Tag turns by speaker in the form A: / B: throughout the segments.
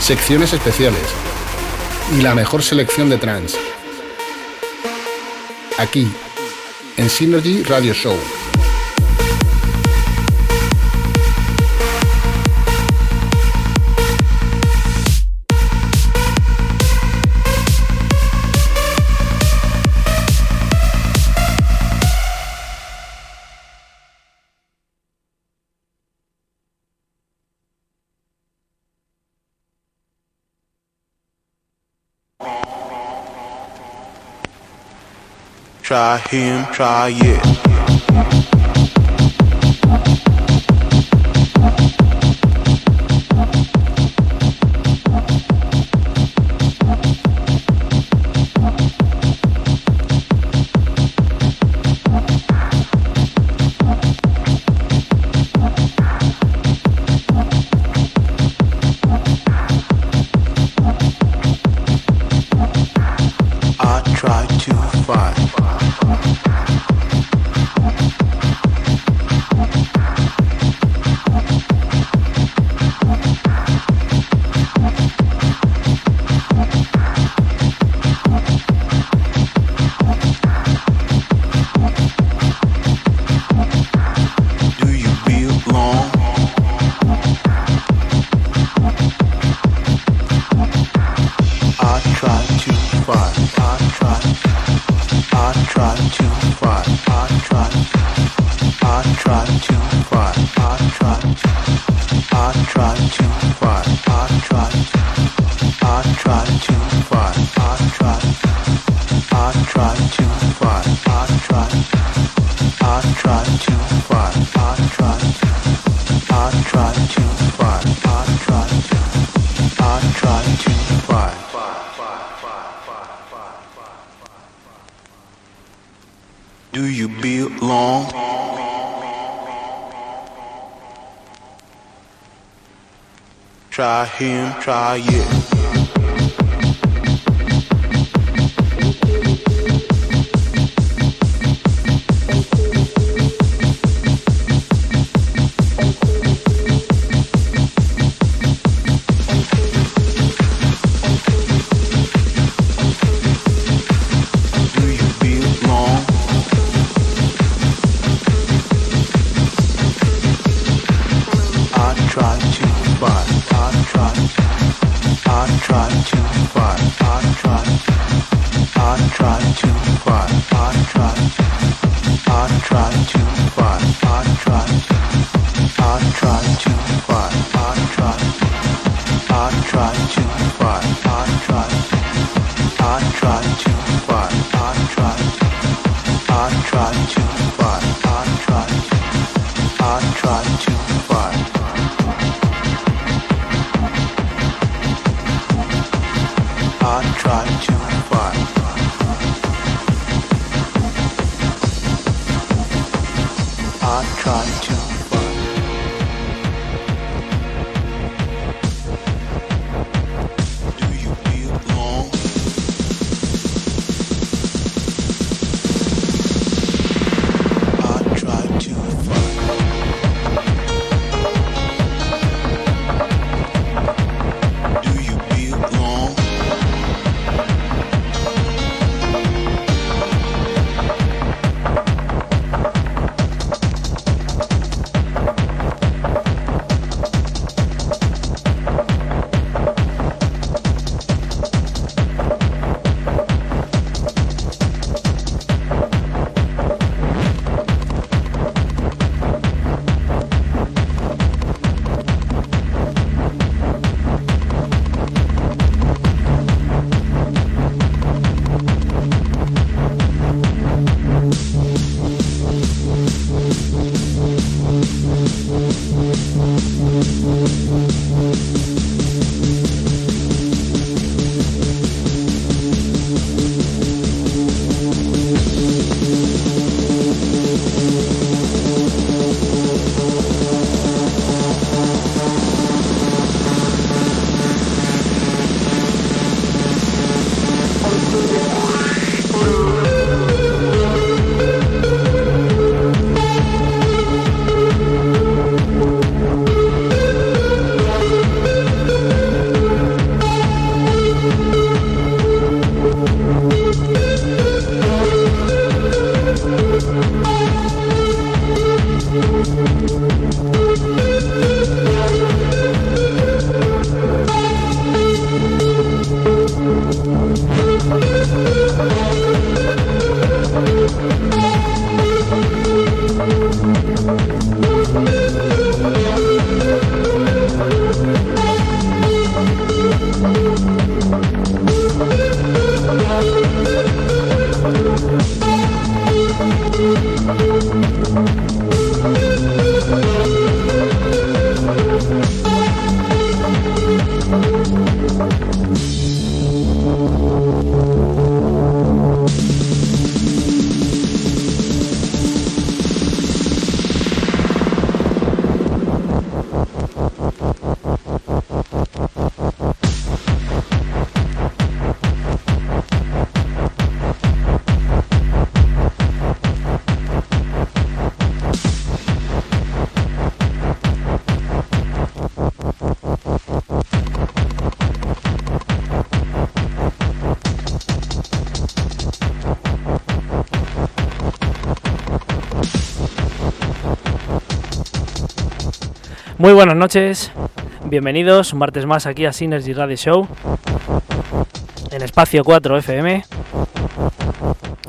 A: secciones especiales y la mejor selección de trance. Aquí, en Synergy Radio Show.
B: Try him, try it. Try it. Try to find. I try. I try to find.
C: Muy buenas noches, bienvenidos un martes más aquí a Synergy Radio Show en Espacio 4 FM.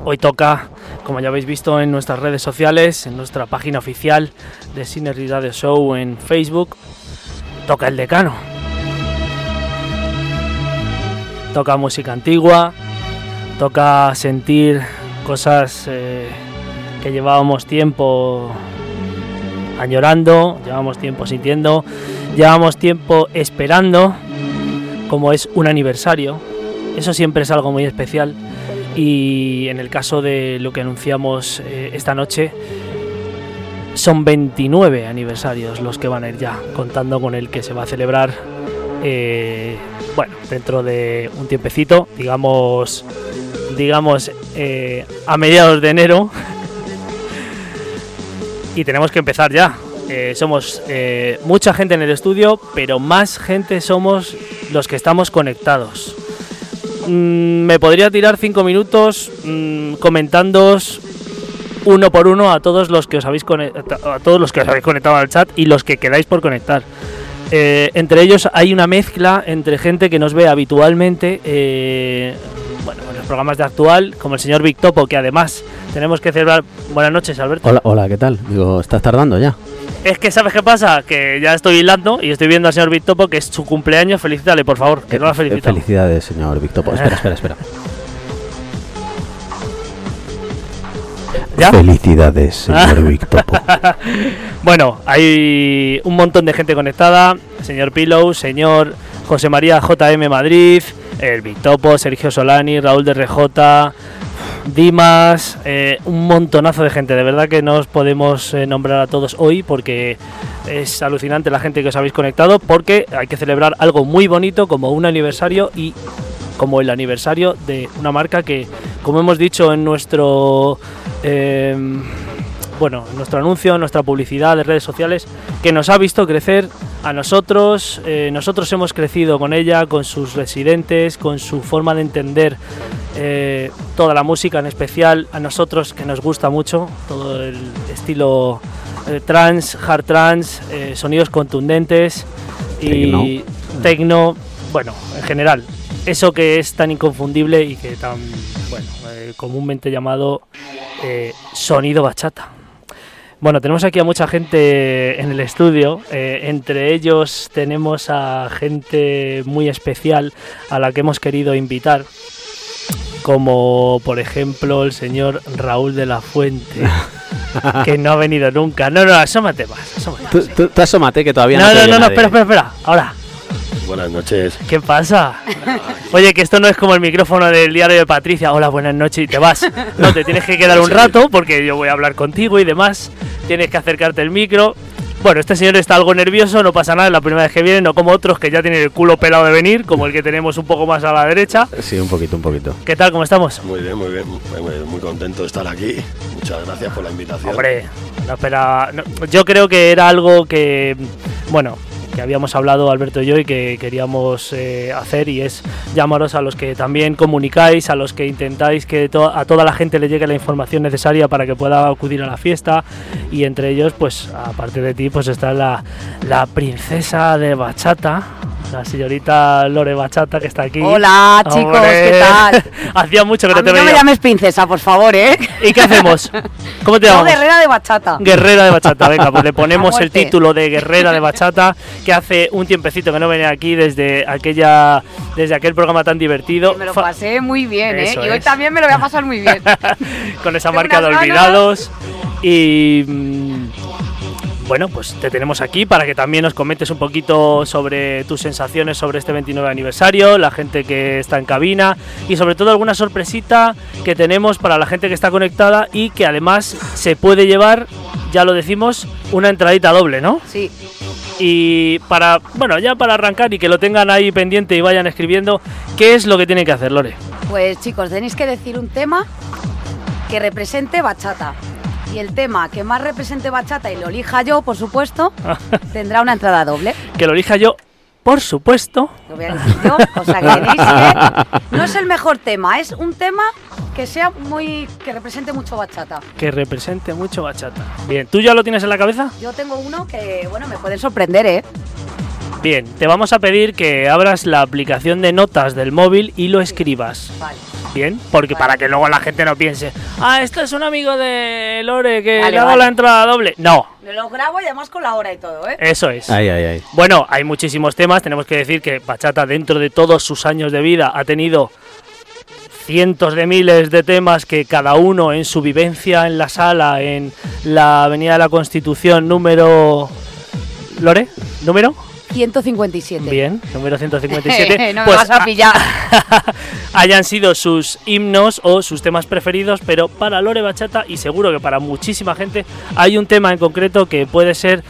C: Hoy toca, como ya habéis visto en nuestras redes sociales, en nuestra página oficial de Synergy Radio Show en Facebook, toca el decano. Toca música antigua, toca sentir cosas eh, que llevábamos tiempo añorando, llevamos tiempo sintiendo, llevamos tiempo esperando, como es un aniversario. Eso siempre es algo muy especial. Y en el caso de lo que anunciamos eh, esta noche, son 29 aniversarios los que van a ir ya, contando con el que se va a celebrar, eh, bueno, dentro de un tiempecito, digamos, digamos, eh, a mediados de enero. Y tenemos que empezar ya. Eh, somos eh, mucha gente en el estudio, pero más gente somos los que estamos conectados. Mm, me podría tirar cinco minutos mm, comentándoos uno por uno a todos los que os habéis a todos los que os habéis conectado al chat y los que quedáis por conectar. Eh, entre ellos hay una mezcla entre gente que nos ve habitualmente, programas de actual, como el señor Vic Topo, que además tenemos que celebrar. Buenas noches, Alberto.
D: Hola, hola, ¿qué tal? Digo, ¿estás tardando ya?
C: Es que, ¿sabes qué pasa? Que ya estoy hilando y estoy viendo al señor Vic Topo, que es su cumpleaños. Felicítale, por favor, que no la
D: Eh,
C: felicita.
D: Felicidades, señor Víctor. Po- Espera, espera, espera.
C: ¿Ya?
D: Felicidades, señor. Víctor.
C: Bueno, hay un montón de gente conectada. Señor Pillow, señor José María JM Madrid, el Victopo, Sergio Solani, Raúl de RJ, Dimas, eh, un montonazo de gente. De verdad que no os podemos eh, nombrar a todos hoy porque es alucinante la gente que os habéis conectado porque hay que celebrar algo muy bonito como un aniversario y como el aniversario de una marca que, como hemos dicho en nuestro eh, bueno, en nuestro anuncio, nuestra publicidad de redes sociales, que nos ha visto crecer a nosotros. eh, nosotros hemos crecido con ella, con sus residentes, con su forma de entender eh, toda la música, en especial a nosotros que nos gusta mucho todo el estilo eh, trans, hard trans, sonidos contundentes y techno, bueno, en general. Eso que es tan inconfundible y que tan, bueno, comúnmente llamado sonido bachata. Bueno, tenemos aquí a mucha gente en el estudio. eh, entre ellos tenemos a gente muy especial a la que hemos querido invitar. Como por ejemplo el señor Raúl de la Fuente, que no ha venido nunca. No, no, asómate más. asómate.
D: Tú, tú, tú asómate que todavía no
C: No,
D: te
C: no, no, no, espera, espera, espera. Ahora,
E: Buenas noches.
C: ¿qué pasa? Oye, que esto no es como el micrófono del diario de Patricia. Hola, buenas noches y te vas. No, te tienes que quedar un rato porque yo voy a hablar contigo y demás. Tienes que acercarte el micro. Bueno, este señor está algo nervioso, no pasa nada, es la primera vez que viene, no como otros que ya tienen el culo pelado de venir, como el que tenemos un poco más a la derecha.
D: Sí, un poquito, un poquito.
C: ¿Qué tal? ¿Cómo estamos?
E: Muy bien, muy bien. Muy, contento de estar aquí. Muchas gracias por la invitación.
C: Hombre, no espera. no, yo creo que era algo que, bueno, que habíamos hablado Alberto y yo y que queríamos eh, hacer y es llamaros a los que también comunicáis, a los que intentáis que a toda la gente le llegue la información necesaria para que pueda acudir a la fiesta y entre ellos, pues aparte de ti, pues está la, la princesa de bachata. La señorita Lore Bachata que está aquí.
F: Hola, chicos,
C: Hombre,
F: ¿qué tal?
C: Hacía mucho que
F: A
C: no
F: mí
C: te
F: no me
C: veía.
F: llames princesa, por favor, ¿eh?
C: ¿Y qué hacemos? ¿Cómo te
F: No,
C: llamamos?
F: guerrera de bachata.
C: Guerrera de bachata, venga, pues le ponemos el título de Guerrera de bachata, que hace un tiempecito que no venía aquí desde aquella desde aquel programa tan divertido.
F: Me lo pasé muy bien, ¿eh? Y hoy
C: es.
F: también me lo voy a pasar muy bien.
C: con esa marca de
F: ganas.
C: olvidados y mm, bueno, pues te tenemos aquí para que también nos comentes un poquito sobre tus sensaciones sobre este 29 aniversario, la gente que está en cabina y sobre todo alguna sorpresita que tenemos para la gente que está conectada y que además se puede llevar, ya lo decimos, una entradita doble, ¿no?
F: Sí.
C: Y para, bueno, ya para arrancar y que lo tengan ahí pendiente y vayan escribiendo, ¿qué es lo que tienen que hacer, Lore?
F: Pues chicos, tenéis que decir un tema que represente bachata. Y el tema que más represente bachata y lo elija yo, por supuesto, tendrá una entrada doble.
C: Que lo elija yo, por supuesto.
F: Lo voy a decir yo, cosa que. No es el mejor tema, es un tema que sea muy. que represente mucho bachata.
C: Que represente mucho bachata. Bien, ¿tú ya lo tienes en la cabeza?
F: Yo tengo uno que, bueno, me pueden sorprender, ¿eh?
C: Bien, te vamos a pedir que abras la aplicación de notas del móvil y lo escribas.
F: Vale.
C: Bien, porque
F: Vale.
C: para que luego la gente no piense, ah, esto es un amigo de Lore que
F: Vale,
C: le hago
F: vale.
C: la entrada doble. No,
F: Me lo grabo y además con la hora y todo, ¿eh?
C: eso es.
D: Ay, ay, ay.
C: Bueno, hay muchísimos temas. Tenemos que decir que Bachata, dentro de todos sus años de vida, ha tenido cientos de miles de temas que cada uno en su vivencia en la sala, en la Avenida de la Constitución número... ¿Lore? ¿Número?
F: 157.
C: Bien, número 157.
F: no me
C: Pues
F: vas a pillar.
C: hayan sido sus himnos o sus temas preferidos, pero para Lore Bachata y seguro que para muchísima gente hay un tema en concreto que puede ser,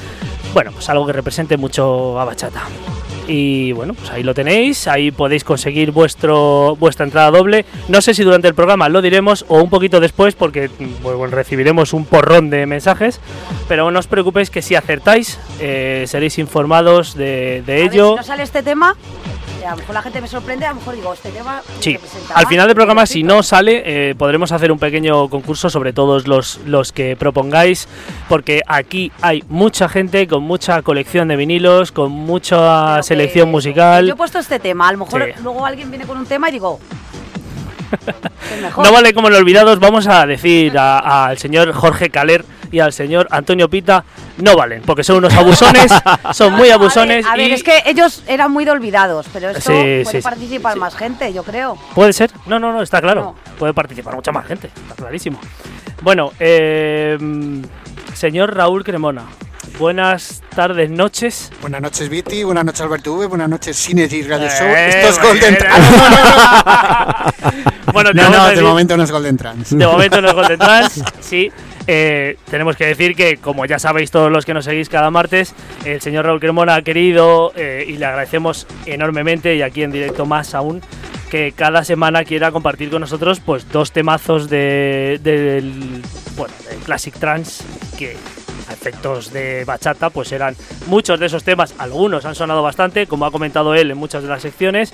C: bueno, pues algo que represente mucho a Bachata. Y bueno, pues ahí lo tenéis, ahí podéis conseguir vuestro vuestra entrada doble. No sé si durante el programa lo diremos o un poquito después porque bueno, recibiremos un porrón de mensajes, pero no os preocupéis que si acertáis eh, seréis informados de, de
F: A ver,
C: ello.
F: si no sale este tema, a lo mejor la gente me sorprende, a lo mejor digo, este tema.
C: Sí, al final del programa, si no sale, eh, podremos hacer un pequeño concurso sobre todos los, los que propongáis, porque aquí hay mucha gente con mucha colección de vinilos, con mucha
F: Pero que-
C: selección
F: Yo he
C: musical.
F: puesto este tema, a lo mejor
C: Sí.
F: luego alguien viene con un tema y digo. es mejor.
C: No vale como los olvidados, vamos a decir al señor Jorge Caler y al señor Antonio Pita, no valen, porque son unos abusones, son muy
F: A ver,
C: abusones
F: A ver,
C: y
F: es que ellos eran muy de olvidados, pero esto
C: Sí,
F: puede
C: sí,
F: participar
C: sí.
F: más gente, yo creo.
C: ¿Puede ser? No, no, no, está claro.
F: No.
C: Puede participar mucha más gente, está clarísimo. Bueno, eh, señor Raúl Cremona, buenas tardes, noches.
G: Buenas noches, Viti. Buenas noches, Alberto V. Buenas noches, Synergy Radio Show.
C: Eh,
G: Esto es Golden
C: bueno.
G: Trans.
C: bueno,
G: No, no, de momento no es Golden Trans.
C: de momento no es Golden Trans, sí. Eh, tenemos que decir que, como ya sabéis todos los que nos seguís cada martes, el señor Raúl Cremona ha querido, eh, y le agradecemos enormemente, y aquí en directo más aún, que cada semana quiera compartir con nosotros pues dos temazos de, del bueno, del Classic Trans que efectos de bachata pues eran muchos de esos temas, algunos han sonado bastante, como ha comentado él en muchas de las secciones,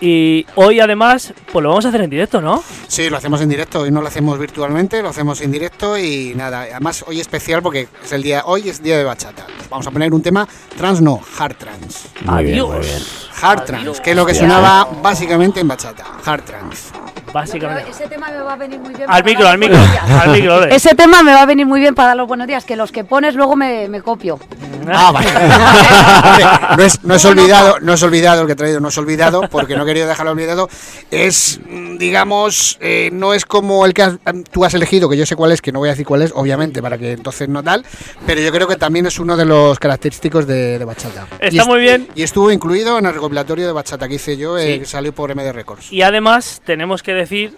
C: y hoy además pues lo vamos a hacer en directo, ¿no?
G: Sí, lo hacemos en directo. Hoy no lo hacemos virtualmente, lo hacemos en directo y nada. Además, hoy especial porque es el día, hoy es día de bachata. Vamos a poner un tema trans, no, hard trans.
D: Muy bien, muy
C: Adiós.
D: bien.
G: Hard
C: Adiós.
G: trans, que es lo que sonaba básicamente en bachata. Hard trans.
C: Básicamente.
F: Ese tema me va a venir muy bien.
C: Al micro, al micro, al micro, ole.
F: Ese tema me va a venir muy bien para dar los buenos días, que los que pones luego me, me copio.
G: Ah, vale. Hombre, no, es, no es olvidado, no es olvidado el que he traído, no es olvidado, porque no he querido dejarlo olvidado. Es, mm, digamos, eh, no es como el que has- tú has elegido, que yo sé cuál es, que no voy a decir cuál es, obviamente, para que entonces no tal, pero yo creo que también es uno de los característicos de, de Bachata.
C: Está
G: Y est-
C: muy bien.
G: Y estuvo incluido en el recopilatorio de Bachata que hice yo, eh,
C: Sí.
G: que salió por MD Records.
C: Y además tenemos que decir,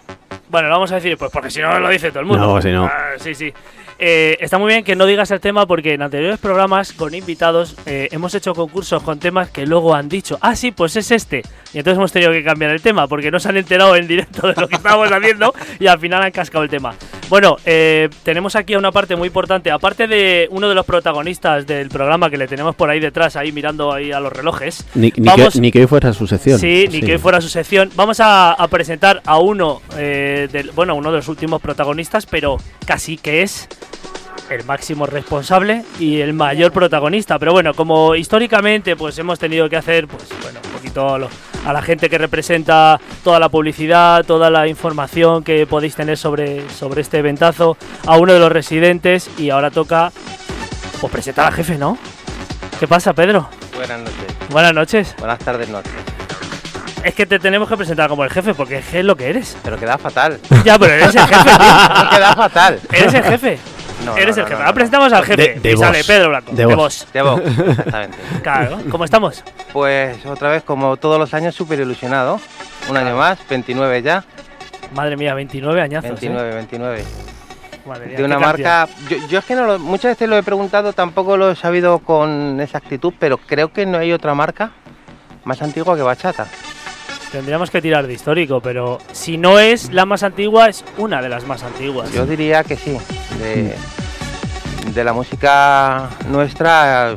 C: bueno, lo vamos a decir pues porque si no lo dice todo el mundo.
D: No, si no.
C: Ah, sí, sí. Eh, está muy bien que no digas el tema porque en anteriores programas con invitados eh, hemos hecho concursos con temas que luego han dicho, ah, sí, pues es este. Y entonces hemos tenido que cambiar el tema porque no se han enterado en directo de lo que estábamos haciendo y al final han cascado el tema. Bueno, eh, tenemos aquí una parte muy importante, aparte de uno de los protagonistas del programa que le tenemos por ahí detrás, ahí mirando ahí a los relojes.
D: Ni, ni
C: Vamos-
D: que, ni que hoy fuera su sección.
C: Sí, ni que fuera su sección. Vamos a, a presentar a uno, eh, del, bueno, uno de los últimos protagonistas, pero casi que es el máximo responsable y el mayor protagonista. Pero bueno, como históricamente pues hemos tenido que hacer, pues bueno, un poquito a, lo- a la gente que representa toda la publicidad, toda la información que podéis tener sobre, sobre este eventazo, a uno de los residentes y ahora toca pues presentar al jefe, ¿no? ¿Qué pasa, Pedro?
H: Buenas noches.
C: Buenas noches.
H: Buenas tardes, noches.
C: Es que te tenemos que presentar como el jefe, porque es que es lo que eres.
H: Pero queda fatal.
C: Ya, pero eres el jefe, tío.
H: queda fatal.
C: Eres el jefe.
H: No,
C: eres
H: no,
C: el jefe. Ahora
H: no.
C: presentamos al jefe.
D: De- de
C: y sale
D: vos.
C: Pedro Blanco.
D: De
C: De,
D: vos.
C: vos.
H: De vos, exactamente.
C: Claro. ¿Cómo estamos?
H: Pues otra vez, como todos los años, súper ilusionado. Un año más, 29 ya.
C: Madre mía, 29 añazos. ¿eh?
H: 29, 29.
C: Madre mía,
H: De una marca. Yo, yo es que no lo- muchas veces lo he preguntado, tampoco lo he sabido con exactitud, pero creo que no hay otra marca más antigua que Bachata.
C: Tendríamos que tirar de histórico, pero si no es la más antigua, es una de las más antiguas.
H: Yo diría que sí. De, de la música nuestra,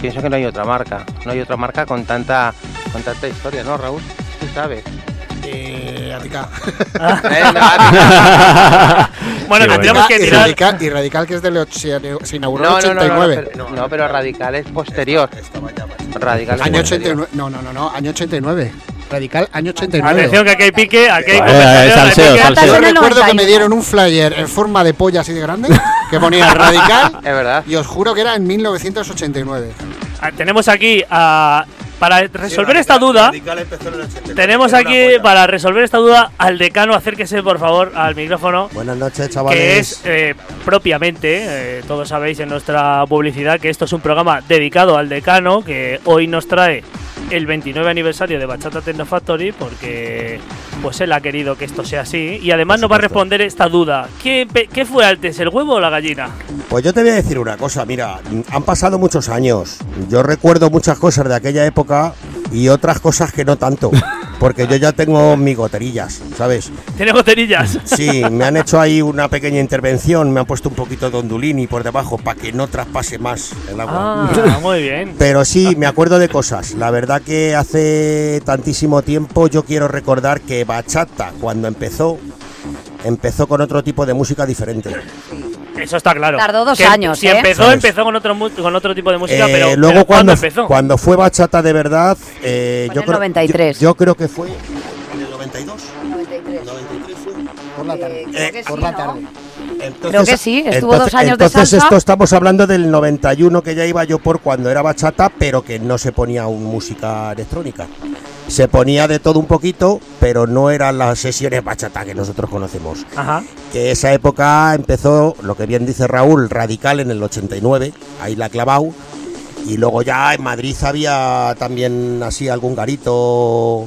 H: pienso que no hay otra marca. No hay otra marca con tanta, con tanta historia, ¿no, Raúl? Tú sabes.
G: Eh, Radical.
H: Eh, no,
C: Bueno, tendríamos que
G: y,
C: tirar.
G: radical, y Radical, que es del se, inauguró
H: no,
G: en
H: no, no, no,
G: 89.
H: pero, no, pero Radical es posterior. Radical es
G: Año
H: posterior.
G: 89. No, no, no, no, año 89. Radical, año 89.
C: Atención que aquí hay pique, aquí hay
D: Eh,
C: conversación, hay
D: salseo,
C: pique.
D: salseo.
G: Yo recuerdo que
F: 91.
G: me dieron un flyer en forma de polla así de grande que ponía Radical
H: Es verdad.
G: y os juro que era en 1989.
C: Ah, Tenemos aquí a. Para resolver esta duda, tenemos aquí para resolver esta duda al decano, acérquese por favor al micrófono.
I: Buenas noches, chavales.
C: que es eh, propiamente, eh, todos sabéis en nuestra publicidad que esto es un programa dedicado al decano, que hoy nos trae el 29 aniversario de Bachata Techno Factory, porque pues él ha querido que esto sea así, y además nos va a responder esta duda. ¿Qué, ¿Qué fue antes, el huevo o la gallina?
I: Pues yo te voy a decir una cosa, mira, han pasado muchos años. Yo recuerdo muchas cosas de aquella época y otras cosas que no tanto, porque yo ya tengo mis goterillas, ¿sabes?
C: ¿Tiene goterillas?
I: Sí, me han hecho ahí una pequeña intervención, me han puesto un poquito de ondulini por debajo para que no traspase más el agua.
C: Ah, muy bien.
I: Pero sí, me acuerdo de cosas. La verdad que hace tantísimo tiempo yo quiero recordar que Bachata, cuando empezó, empezó con otro tipo de música diferente.
C: Eso está claro.
F: Tardó dos
C: Que
F: años,
C: Si
F: ¿eh?
C: empezó,
I: ¿Sabes?
C: empezó con otro, mu- con otro tipo de música,
I: Eh,
C: pero,
I: luego
C: pero ¿cuándo
I: cuando,
C: empezó?
I: cuando fue bachata de verdad, eh, yo,
F: en el
I: creo,
F: 93.
I: Yo, yo creo que fue en el 92.
F: 93.
I: 93 fue.
G: Por la tarde.
F: creo que
G: por
F: sí,
G: la
F: ¿no?
G: tarde.
I: Entonces,
F: Creo que sí, estuvo dos años de
I: entonces
F: salsa.
I: esto estamos hablando del 91 que ya iba yo por cuando era bachata, pero que no se ponía un música electrónica. Se ponía de todo un poquito, pero no eran las sesiones bachata que nosotros conocemos.
C: Ajá.
I: Que esa época empezó, lo que bien dice Raúl, radical en el 89, ahí la ha clavado. Y luego ya en Madrid había también así algún garito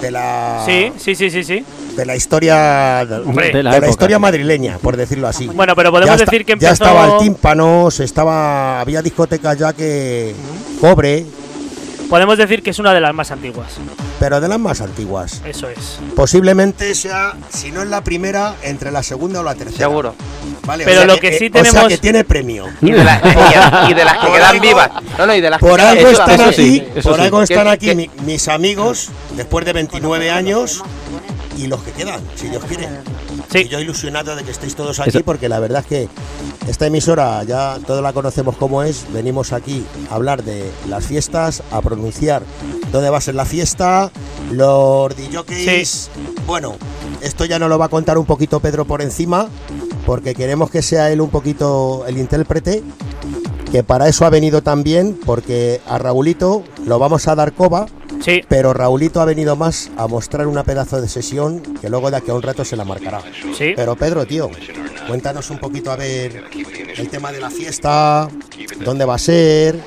I: de la
C: Sí, sí, sí, sí, sí.
I: de la historia de,
C: Hombre.
I: de
D: De la
I: historia madrileña, por decirlo así.
C: Bueno, pero podemos
I: Ya
C: decir que empezó...
I: ya estaba el tímpano, se estaba había discotecas ya que cobre,
C: Podemos decir que es una de las más antiguas.
I: pero de las más antiguas.
C: Eso es.
I: Posiblemente sea, si no es la primera, entre la segunda o la tercera.
H: Seguro.
I: Vale,
C: Pero
I: o sea
C: lo que sí
I: eh, O sea
C: tenemos-
I: que tiene premio.
H: Y de, la- y- y de las que
I: Por
H: quedan
I: algo-
H: vivas. No, no, y de las
I: Por
H: que
I: algo están
D: eso
I: aquí,
D: sí,
I: por
D: sí.
I: algo están
H: Que-
I: aquí
H: que-
I: mi- mis amigos después de 29 años y los que quedan, si Dios quiere.
C: Sí.
I: Y yo ilusionado de que estéis todos aquí
D: Eso-
I: porque la verdad es que esta emisora ya todos la conocemos como es. Venimos aquí a hablar de las fiestas, a pronunciar dónde va a ser la fiesta, los DJs. Bueno, esto ya nos lo va a contar un poquito Pedro por encima porque queremos que sea él un poquito el intérprete. Que para eso ha venido también, porque a Raulito lo vamos a dar coba,
C: Sí.
I: pero Raulito ha venido más a mostrar una pedazo de sesión que luego de aquí a un rato se la marcará.
C: Sí.
I: Pero Pedro, tío, cuéntanos un poquito a ver el tema de la fiesta, dónde va a ser.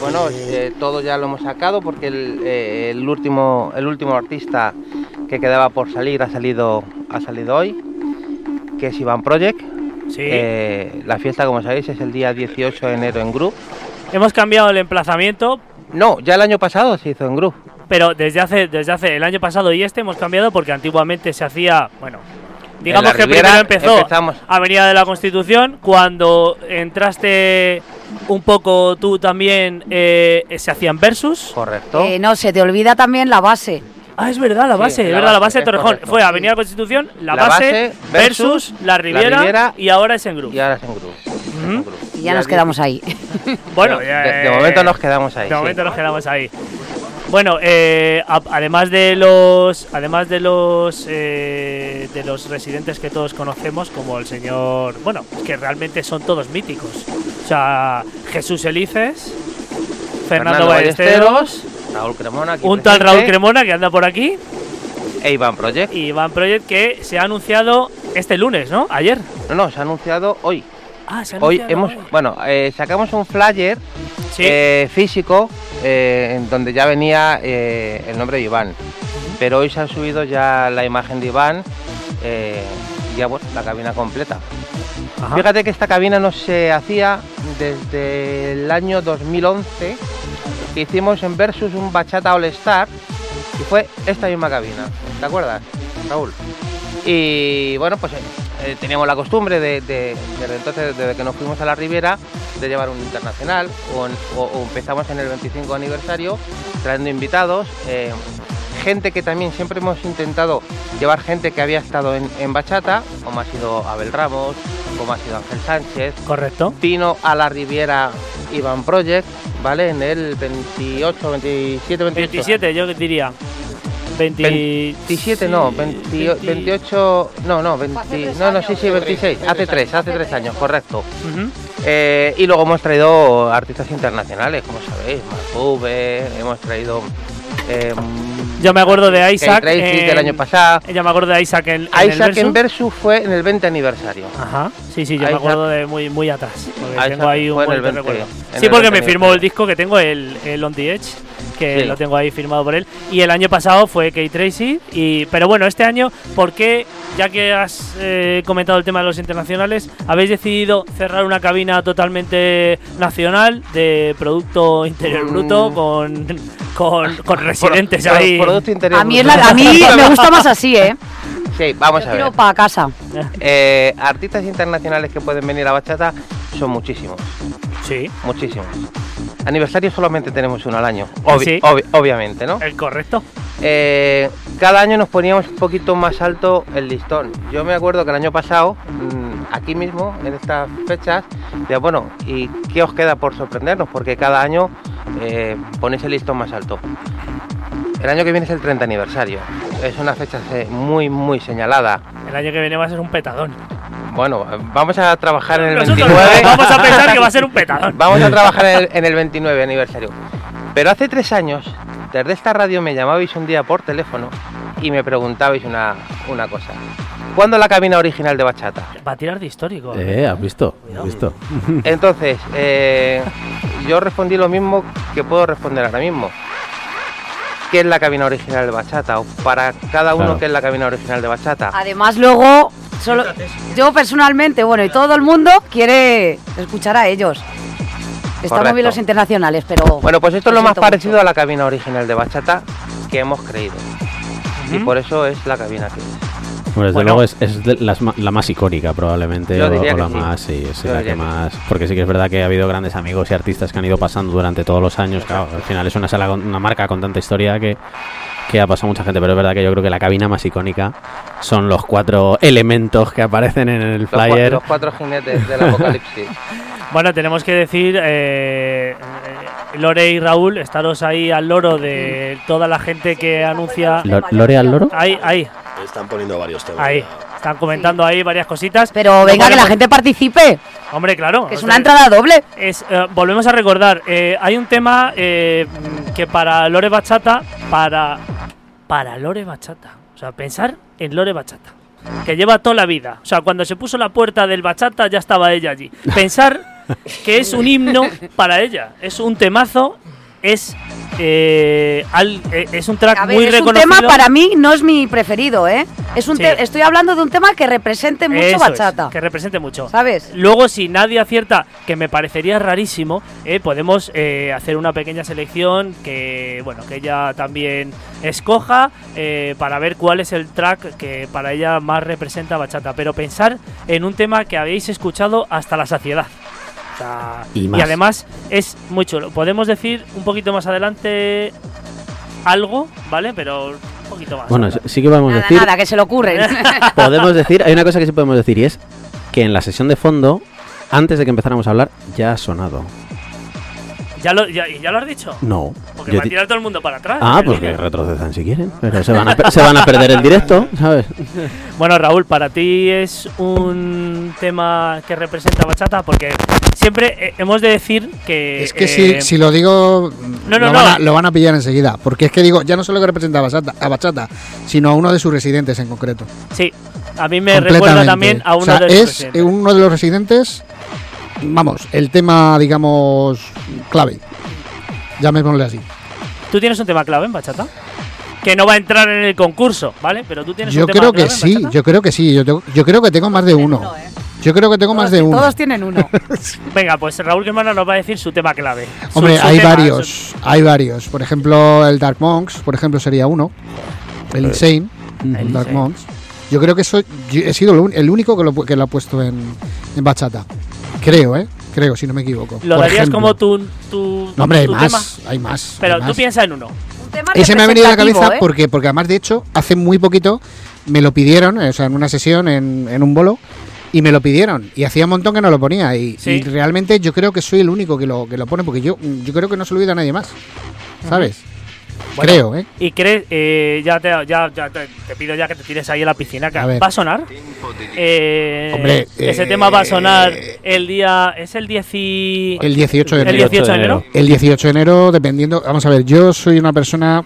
H: Bueno,
I: eh,
H: eh, todo ya lo hemos sacado porque el, eh, el último el último artista que quedaba por salir ha salido ha salido hoy, que es Iván Project.
C: Sí.
H: Eh, la fiesta, como sabéis, es el día 18 de enero en Group.
C: Hemos cambiado el emplazamiento,
H: No, ya el año pasado se hizo en Group.
C: pero desde hace, desde hace el año pasado y este hemos cambiado porque antiguamente se hacía, bueno, digamos que
H: Riviera
C: primero empezó
H: empezamos-
C: Avenida de la Constitución, cuando entraste un poco tú también eh, se hacían versus.
H: Correcto.
F: Eh, no, se te olvida también la base.
C: Ah, es verdad, la
H: Sí,
C: base, es
H: la
C: verdad, la
H: base,
C: de Torrejón.
H: correcto.
C: Fue Avenida Constitución, la,
H: La
C: base,
H: base
C: versus, la Riviera,
H: Riviera
C: y ahora es en grupo.
H: Y ahora es en Group.
F: Y ya nos quedamos ahí.
C: Bueno,
H: de,
C: eh,
H: momento nos quedamos ahí.
C: De
H: sí.
C: momento nos quedamos ahí. Bueno, eh, a- además de los, además de los, eh, de los residentes que todos conocemos, como el señor, bueno, que realmente son todos míticos. O sea, Jesús Elices, Fernando, Ballesteros,
H: Raúl Cremona. aquí
C: un tal
H: presente,
C: Raúl Cremona que anda por aquí
H: E Iván Project.
C: y Van Project que se ha anunciado este lunes, ¿no? Ayer.
H: No, no, se ha anunciado hoy.
C: Ah, se ha
H: Hoy
C: anunciado
H: hemos, bueno, eh, sacamos un flyer
C: Sí.
H: eh, físico eh, en donde ya venía el nombre de Iván. Pero hoy se ha subido ya la imagen de Iván y ya bueno, la cabina completa.
C: Ajá.
H: Fíjate que esta cabina no se hacía desde el año 2011 que hicimos en Versus un Bachata All Star y fue esta misma cabina. ¿Te acuerdas, Raúl? Y bueno, pues eh, eh, teníamos la costumbre de, de- desde entonces, desde que nos fuimos a la Riviera, de llevar un internacional o, en- o- o empezamos en el 25 aniversario trayendo invitados. eh, gente que también siempre hemos intentado llevar gente que había estado en, en bachata, como ha sido Abel Ramos, como ha sido Ángel Sánchez.
C: Correcto.
H: Vino a la Riviera Ivan Project, ¿vale? En el 28, 27, 28.
C: 27, yo diría. 20
H: 27 no, 20 28, no, no, 20, no, no, sí, sí, 26, hace tres, hace tres años, correcto. Eh, y luego hemos traído artistas internacionales, como sabéis, Marcube, hemos traído... Eh,
C: Yo me acuerdo de Isaac.
H: Tracy
C: en-
H: del año pasado.
C: Ya me acuerdo de Isaac en, en
H: Isaac
C: el
H: en
C: Versus.
H: Versus fue en el 20 aniversario.
C: Ajá, sí, sí, yo me
H: Isaac-
C: acuerdo de muy, muy atrás. Porque tengo ahí un
H: fue en el
C: bonito
H: 20,
C: recuerdo. Sí, porque
H: 20
C: me firmó el disco que tengo, el, el On The Edge, que
H: Sí.
C: lo tengo ahí firmado por él. Y el año pasado fue Kate Tracy. Y, pero bueno, este año, ¿por qué, ya que has eh, comentado el tema de los internacionales, habéis decidido cerrar una cabina totalmente nacional de Producto Interior
H: Mm.
C: Bruto con, con, con residentes
H: Pro-
C: ahí?
H: Producto Interior
F: A mí, es
H: Bruto.
F: la- a mí me gusta más así, ¿eh?
H: Sí, vamos
F: Yo
H: a ver.
F: para casa.
H: Eh, artistas internacionales que pueden venir a bachata son muchísimos.
C: Sí.
H: Muchísimos. Aniversario solamente tenemos uno al año, obvi-
C: Sí.
H: obvi- obviamente, ¿no?
C: El correcto.
H: Eh, cada año nos poníamos un poquito más alto el listón. Yo me acuerdo que el año pasado, mm, aquí mismo, en estas fechas, decía, bueno, ¿y qué os queda por sorprendernos? Porque cada año eh, ponéis el listón más alto. El año que viene es el 30 aniversario. Es una fecha eh, muy, muy señalada.
C: El año que viene va a ser un petadón.
H: Bueno, eh, vamos a trabajar en el
C: Nosotros
H: 29.
C: vamos a pensar que va a ser un petadón.
H: Vamos a trabajar en el, en el 29 aniversario. Pero hace tres años, desde esta radio me llamabais un día por teléfono y me preguntabais una, una cosa. ¿Cuándo la cabina original de bachata?
C: Va a tirar de histórico.
D: Eh, has visto, has visto.
H: Entonces, eh, yo respondí lo mismo que puedo responder ahora mismo. ¿Qué es la cabina original de bachata? O para cada uno,
D: Claro.
H: ¿qué es la cabina original de bachata?
F: Además, luego, solo, yo personalmente, bueno, y todo el mundo quiere escuchar a ellos. Están muy bien los internacionales, pero.
H: Bueno, pues esto es lo más parecido
F: mucho.
H: a la cabina original de bachata que hemos creído. Y por eso es la cabina que es.
D: Bueno, desde
C: Bueno.
D: luego es, es de las ma- la más icónica probablemente
H: Yo
D: o,
H: diría
D: o la
H: sí.
D: más sí, sí,
H: Yo
D: la que
H: que
D: más porque sí que es verdad que ha habido grandes amigos y artistas que han ido pasando durante todos los años claro al final es una sala con una marca con tanta historia que que ha pasado mucha gente pero es verdad que yo creo que la cabina más icónica son los cuatro elementos que aparecen en el
H: Los,
D: flyer
H: los cuatro jinetes del apocalipsis.
C: Bueno, tenemos que decir, eh, eh, Lore y Raúl, estaros ahí al loro de toda la gente que anuncia.
D: Lo- Lore al loro
C: Ahí, ahí,
E: Están poniendo varios temas.
C: ahí. Están comentando ahí varias cositas.
F: Pero
C: No
F: venga, que la gente participe,
C: Hombre, claro.
F: que es una entrada doble.
C: es, eh, volvemos a recordar, eh, hay un tema eh, que para Lore Bachata, para, para Lore Bachata, o sea, pensar en Lore Bachata, que lleva toda la vida, o sea, cuando se puso la puerta del Bachata ya estaba ella allí. Pensar que es un himno para ella, es un temazo, es, eh, al- eh, es un track
F: ver,
C: muy
F: es un
C: reconocido.
F: tema para mí no es mi preferido, ¿eh? Es un
C: Sí.
F: estoy hablando de un tema que represente mucho
C: Eso es,
F: bachata.
C: que represente mucho.
F: ¿Sabes?
C: Luego, si nadie acierta, que me parecería rarísimo, eh, podemos hacer una pequeña selección que, bueno, que ella también escoja para ver cuál es el track que para ella más representa bachata. Pero pensar en un tema que habéis escuchado hasta la saciedad.
D: Y más.
C: además es muy chulo. Podemos decir un poquito más adelante algo, ¿vale? Pero un poquito más.
D: bueno sí que podemos
F: Nada,
D: decir
F: nada, que se le ocurren.
D: podemos decir hay una cosa que sí podemos decir y es que en la sesión de fondo antes de que empezáramos a hablar ya ha sonado
C: ¿Ya, lo, ya, ¿Ya lo has dicho?
D: no
C: Porque
D: Yo
C: va a tirar todo el mundo para atrás.
D: Ah,
C: el
D: pues que retrocedan si quieren, pero se van a, per- se van a perder el directo, ¿sabes?
C: Bueno, Raúl, para ti es un tema que representa bachata porque siempre eh, hemos de decir que.
G: Es que
C: eh,
G: si, si lo digo,
C: no, no,
G: lo,
C: no.
G: Van a, lo van a pillar enseguida. Porque es que digo, ya no solo que representa a Bachata, a Bachata, sino a uno de sus residentes en concreto.
C: Sí, a mí me recuerda
G: Completamente.
C: también a
G: O
C: uno
G: sea,
C: de los
G: es
C: presidentes.
G: uno de los residentes, vamos, el tema, digamos, clave. Llamémosle así.
C: ¿Tú tienes un tema clave en bachata? Que no va a entrar en el concurso, ¿vale? Pero tú tienes
G: Yo
C: un tema
G: creo que
C: clave en
G: sí,
C: bachata?
G: yo creo que sí. Yo, tengo- yo creo que tengo más de uno. Yo creo que tengo más de uno.
F: Todos tienen uno.
C: Venga, pues Raúl Germana nos va a decir su tema clave.
G: Hombre,
C: su
G: hay
C: tema,
G: varios, hay varios. Por ejemplo, el Dark Monks, por ejemplo, sería uno. El Insane, el Dark
C: Insane.
G: Monks. Yo creo que soy, yo he sido el único que lo, que lo ha puesto en, en bachata. Creo, ¿eh? Creo, si no me equivoco.
C: ¿Lo
G: Por
C: darías
G: ejemplo.
C: como tu, tu,
G: No, hombre, hay
C: tu
G: más,
C: tema?
G: hay más.
C: Pero
G: hay
C: tú
G: más.
C: piensa en uno.
F: tema
G: Ese me ha venido a la cabeza
F: ¿eh?
G: porque, porque además, de hecho, hace muy poquito me lo pidieron, o sea, en una sesión, en, en un bolo, y me lo pidieron. Y hacía un montón que no lo ponía. Y,
C: Sí.
G: y realmente yo creo que soy el único que lo, que lo pone, porque yo, yo creo que no se lo he oído a nadie más. ¿Sabes?
C: Bueno,
G: creo, ¿eh?
C: Y crees, eh, ya, te, ya, ya te, te pido ya que te tires ahí a la piscina.
G: A ver.
C: ¿Va a sonar? Eh,
G: Hombre,
C: ese
G: eh,
C: tema va a sonar el día. ¿Es el 10 y-
G: El 18 de
C: el
G: enero.
C: 18 de enero?
G: El 18 de enero, dependiendo. Vamos a ver, yo soy una persona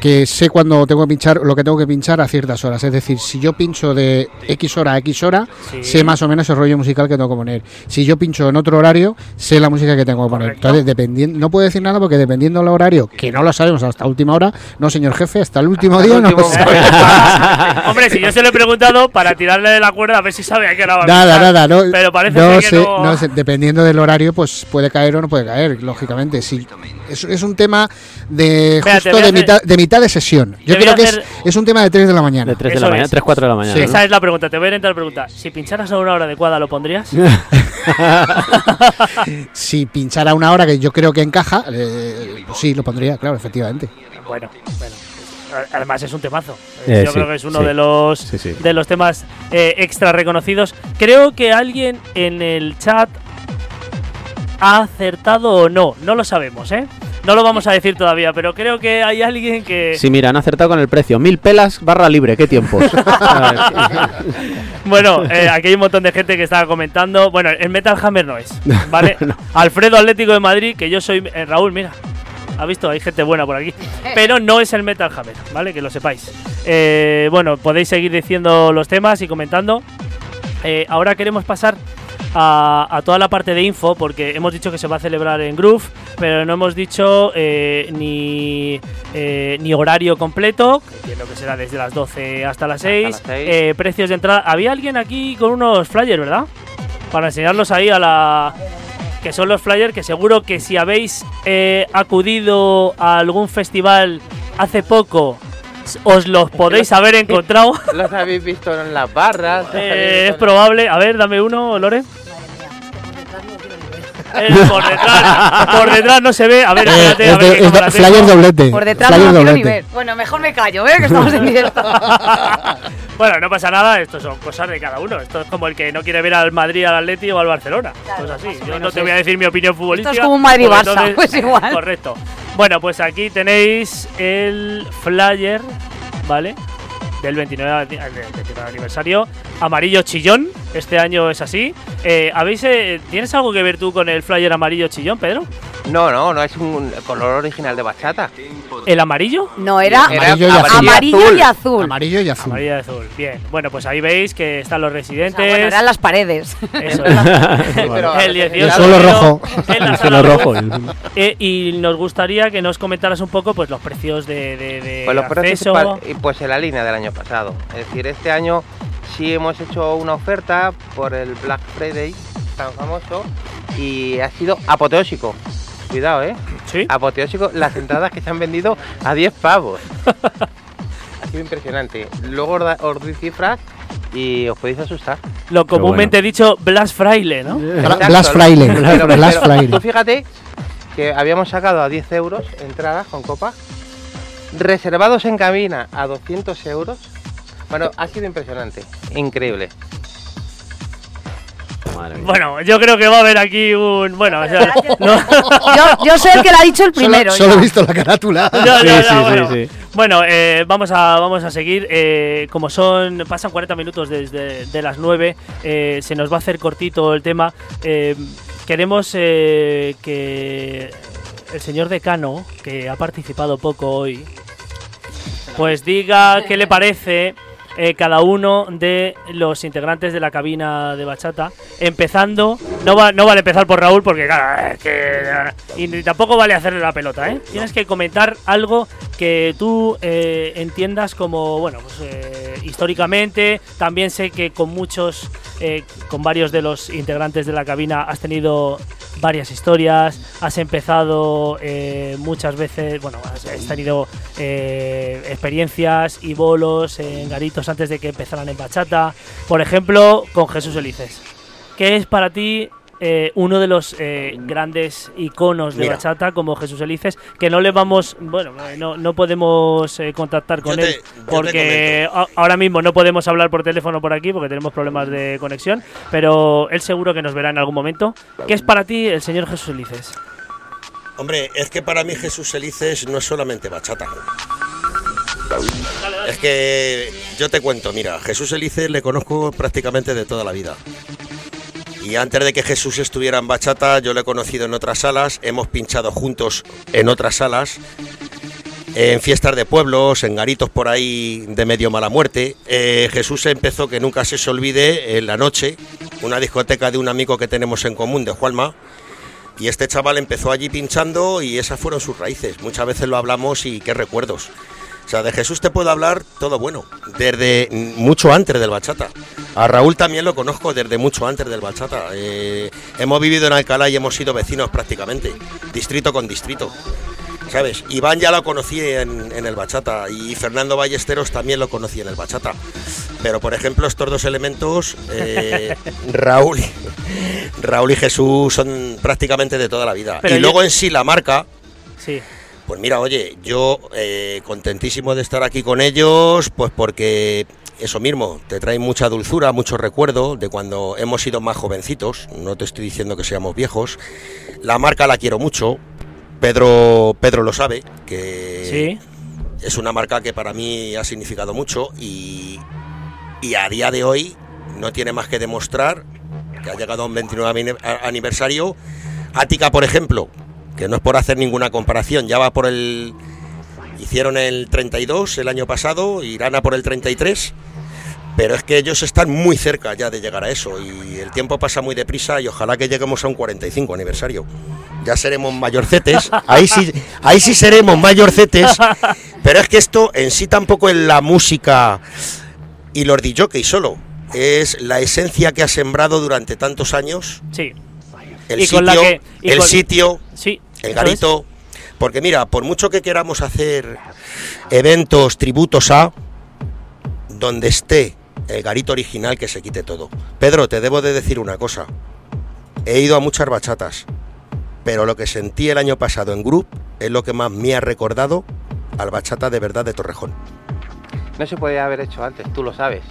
G: que sé cuando tengo que pinchar lo que tengo que pinchar a ciertas horas. Es decir, si yo pincho de X hora a X hora,
C: Sí.
G: sé más o menos el rollo musical que tengo que poner. Si yo pincho en otro horario, sé la música que tengo que poner.
C: Correcto.
G: Entonces, dependiendo, no puedo decir nada porque dependiendo del horario, que no lo sabemos hasta última hora, no, señor jefe, hasta el último
H: Hasta
G: día
H: el
G: no lo
H: último.
C: Hombre, si yo se lo he preguntado para tirarle de la cuerda a ver si sabe a qué hora va a
G: Nada, nada, no,
C: Pero parece
G: no
C: ser
G: sé,
C: que no.
G: no sé, dependiendo del horario, pues puede caer o no puede caer, lógicamente. Sí, es, es un tema de justo mitad, de mitad de sesión. Yo
C: a
G: creo que es, es un tema de 3 de la mañana.
D: De 3 de la mañana,
C: es.
D: 3, 4 de la mañana.
G: Sí.
D: ¿no?
C: Esa es la pregunta. Te voy a orientar la pregunta. Si pincharas a una hora adecuada, ¿lo pondrías?
G: si pinchara una hora que yo creo que encaja, eh, pues sí, lo pondría, claro, efectivamente.
C: bueno, bueno. Además es un temazo.
D: Eh,
C: Yo
D: sí,
C: creo que es uno
D: sí.
C: de los
D: Sí, sí.
C: de los temas eh, extra reconocidos. Creo que alguien en el chat ha acertado o no. No lo sabemos, ¿eh? No lo vamos a decir todavía, pero creo que hay alguien que...
D: Sí, mira, han acertado con el precio. Mil pelas barra libre, qué tiempos.
C: Bueno, eh, aquí hay un montón de gente que estaba comentando. Bueno, el Metal Hammer no es, ¿vale? Alfredo Atlético de Madrid, que yo soy... eh, Raúl, mira. Ha visto, hay gente buena por aquí. Pero no es el Metal Hammer, ¿vale? Que lo sepáis. Eh, bueno, podéis seguir diciendo los temas y comentando. Eh, ahora queremos pasar a, a toda la parte de info, porque hemos dicho que se va a celebrar en Groove, pero no hemos dicho eh, ni, eh, ni horario completo, que entiendo que será desde las 12 hasta las 6,
H: las seis.
C: eh, precios de entrada. Había alguien aquí con unos flyers, ¿verdad? Para enseñarlos ahí a la... Que son los flyers que seguro que si habéis eh, acudido a algún festival hace poco, os los podéis haber encontrado.
H: Los habéis visto en las barras.
C: Eh, es probable. A ver, dame uno, Lore. Por detrás, por detrás no se ve. A ver,
G: Eh,
C: espérate, a
G: es
C: ver
G: es
C: cámara tengo.
G: flyer doblete.
F: Por detrás
G: flyer
F: no quiero ni
G: doblete.
F: ver. Bueno, mejor me callo, ¿eh? Que estamos en directo.
C: Bueno, no pasa nada, esto son cosas de cada uno. Esto es como el que no quiere ver al Madrid, al Atleti o al Barcelona.
F: Claro,
C: pues así. Yo no te voy a
F: es.
C: decir mi opinión futbolística.
F: como un Madrid-Barça,
C: entonces-
F: pues igual.
C: Correcto. Bueno, pues aquí tenéis el flyer, ¿vale? Del 29, ani- del 29 aniversario. Amarillo chillón. Este año es así. Eh, ¿habéis, eh, ¿Tienes algo que ver tú con el flyer amarillo chillón, Pedro?
H: No, no, no es un color original de bachata.
C: ¿El amarillo?
F: No, era
H: Era
G: Amarillo y azul.
F: amarillo y azul.
G: Amarillo y azul.
C: Amarillo y azul. Bien. Bueno, pues ahí veis que están los
F: O sea,
C: residentes.
F: bueno, eran las paredes.
C: Eso
H: Pero-
C: el 18
G: El suelo rojo.
D: El suelo rojo.
C: Eh, y nos gustaría que nos comentaras un poco pues los precios de, de, de
H: Pues los precios
C: acceso.
H: y pues en la línea del año pasado. Es decir, este año sí hemos hecho una oferta por el Black Friday tan famoso y ha sido apoteósico. Cuidado, ¿eh?
C: Sí.
H: Apoteósico las entradas que se han vendido a 10 pavos. ha sido impresionante. Luego os, doy cifras y os podéis asustar.
C: Lo comúnmente dicho Blas Fraile, ¿no?
G: Bla-
H: Exacto,
G: Blas Fraile.
H: Pero-
G: Blas
H: pero
G: Fraile.
H: Tú fíjate que habíamos sacado a 10 euros entradas con copa, reservados en cabina a 200 euros. Bueno, ha sido impresionante, increíble.
C: Bueno, yo creo que va a haber aquí un. Bueno, o sea, no-
F: Yo, yo soy el que la ha dicho el primero.
G: Solo, he visto la carátula.
C: Ya,
D: Sí, sí,
C: bueno.
D: sí.
C: Bueno, eh, vamos a vamos a seguir. eh, como son pasan 40 minutos desde de las 9, eh, se nos va a hacer cortito el tema. Eh, queremos eh, que el señor decano, que ha participado poco hoy, pues diga qué le parece eh, cada uno de los integrantes de la cabina de bachata. Empezando, no, va, no vale empezar por Raúl porque claro, es que, y tampoco vale hacerle la pelota, ¿eh? Tienes que comentar algo que tú eh, entiendas como, bueno, pues eh, históricamente. También sé que con muchos, con varios de los integrantes de la cabina has tenido varias historias, has empezado eh, muchas veces, bueno, has, has tenido eh, experiencias y bolos en garitos antes de que empezaran en bachata. Por ejemplo, con Jesús Elices. ¿Qué es para ti eh, uno de los eh, grandes iconos de
I: Mira.
C: bachata como Jesús Elices, que no le vamos, bueno, no, no podemos eh, contactar con
I: te-
C: él porque a- ahora mismo no podemos hablar por teléfono por aquí porque tenemos problemas de conexión, pero él seguro que nos verá en algún momento. ¿Qué es para ti el señor Jesús Elices?
I: Hombre, es que para mí Jesús Elices no es solamente bachata. Es que yo te cuento, mira, Jesús Elices le conozco prácticamente de toda la vida. Y antes de que Jesús estuviera en bachata, yo lo he conocido en otras salas, hemos pinchado juntos en otras salas, en fiestas de pueblos, en garitos por ahí de medio mala muerte. Eh, Jesús empezó, que nunca se se olvide, en la noche, una discoteca de un amigo que tenemos en común, de Juanma, y este chaval empezó allí pinchando y esas fueron sus raíces. Muchas veces lo hablamos y qué recuerdos. O sea, de Jesús te puedo hablar todo bueno, desde mucho antes del bachata. A Raúl también lo conozco desde mucho antes del bachata. Eh, hemos vivido en Alcalá y hemos sido vecinos prácticamente, distrito con distrito. ¿Sabes? Iván ya lo conocí en, en el bachata y Fernando Ballesteros también lo conocí en el bachata. Pero por ejemplo, estos dos elementos, eh, Raúl, y- Raúl y Jesús son prácticamente de toda la vida.
C: Pero
I: y luego en sí la marca,
C: Sí.
I: Pues mira, oye, yo eh, contentísimo de estar aquí con ellos, pues porque eso mismo, te trae mucha dulzura, mucho recuerdo de cuando hemos sido más jovencitos, no te estoy diciendo que seamos viejos. La marca la quiero mucho, Pedro, Pedro lo sabe, que
C: Sí.
I: es una marca que para mí ha significado mucho y, y a día de hoy no tiene más que demostrar que ha llegado a un 29 ani- a- aniversario. Ática, por ejemplo, que no es por hacer ninguna comparación, ya va por el... Hicieron el 32 el año pasado, Irana por el 33, pero es que ellos están muy cerca ya de llegar a eso y el tiempo pasa muy deprisa y ojalá que lleguemos a un 45 aniversario. Ya seremos mayorcetes, ahí sí, ahí sí seremos mayorcetes, pero es que esto en sí tampoco es la música y los DJs solo, es la esencia que ha sembrado durante tantos años
C: Sí.
I: el
C: Y
I: sitio,
C: con la que- y
I: el
C: con-
I: sitio,
C: Sí.
I: El garito. Porque mira, por mucho que queramos hacer eventos, tributos a, donde esté el garito original, que se quite todo. Pedro, te debo de decir una cosa. He ido a muchas bachatas, pero lo que sentí el año pasado en Group es lo que más me ha recordado al bachata de verdad de Torrejón.
H: No se podía haber hecho antes, tú lo sabes.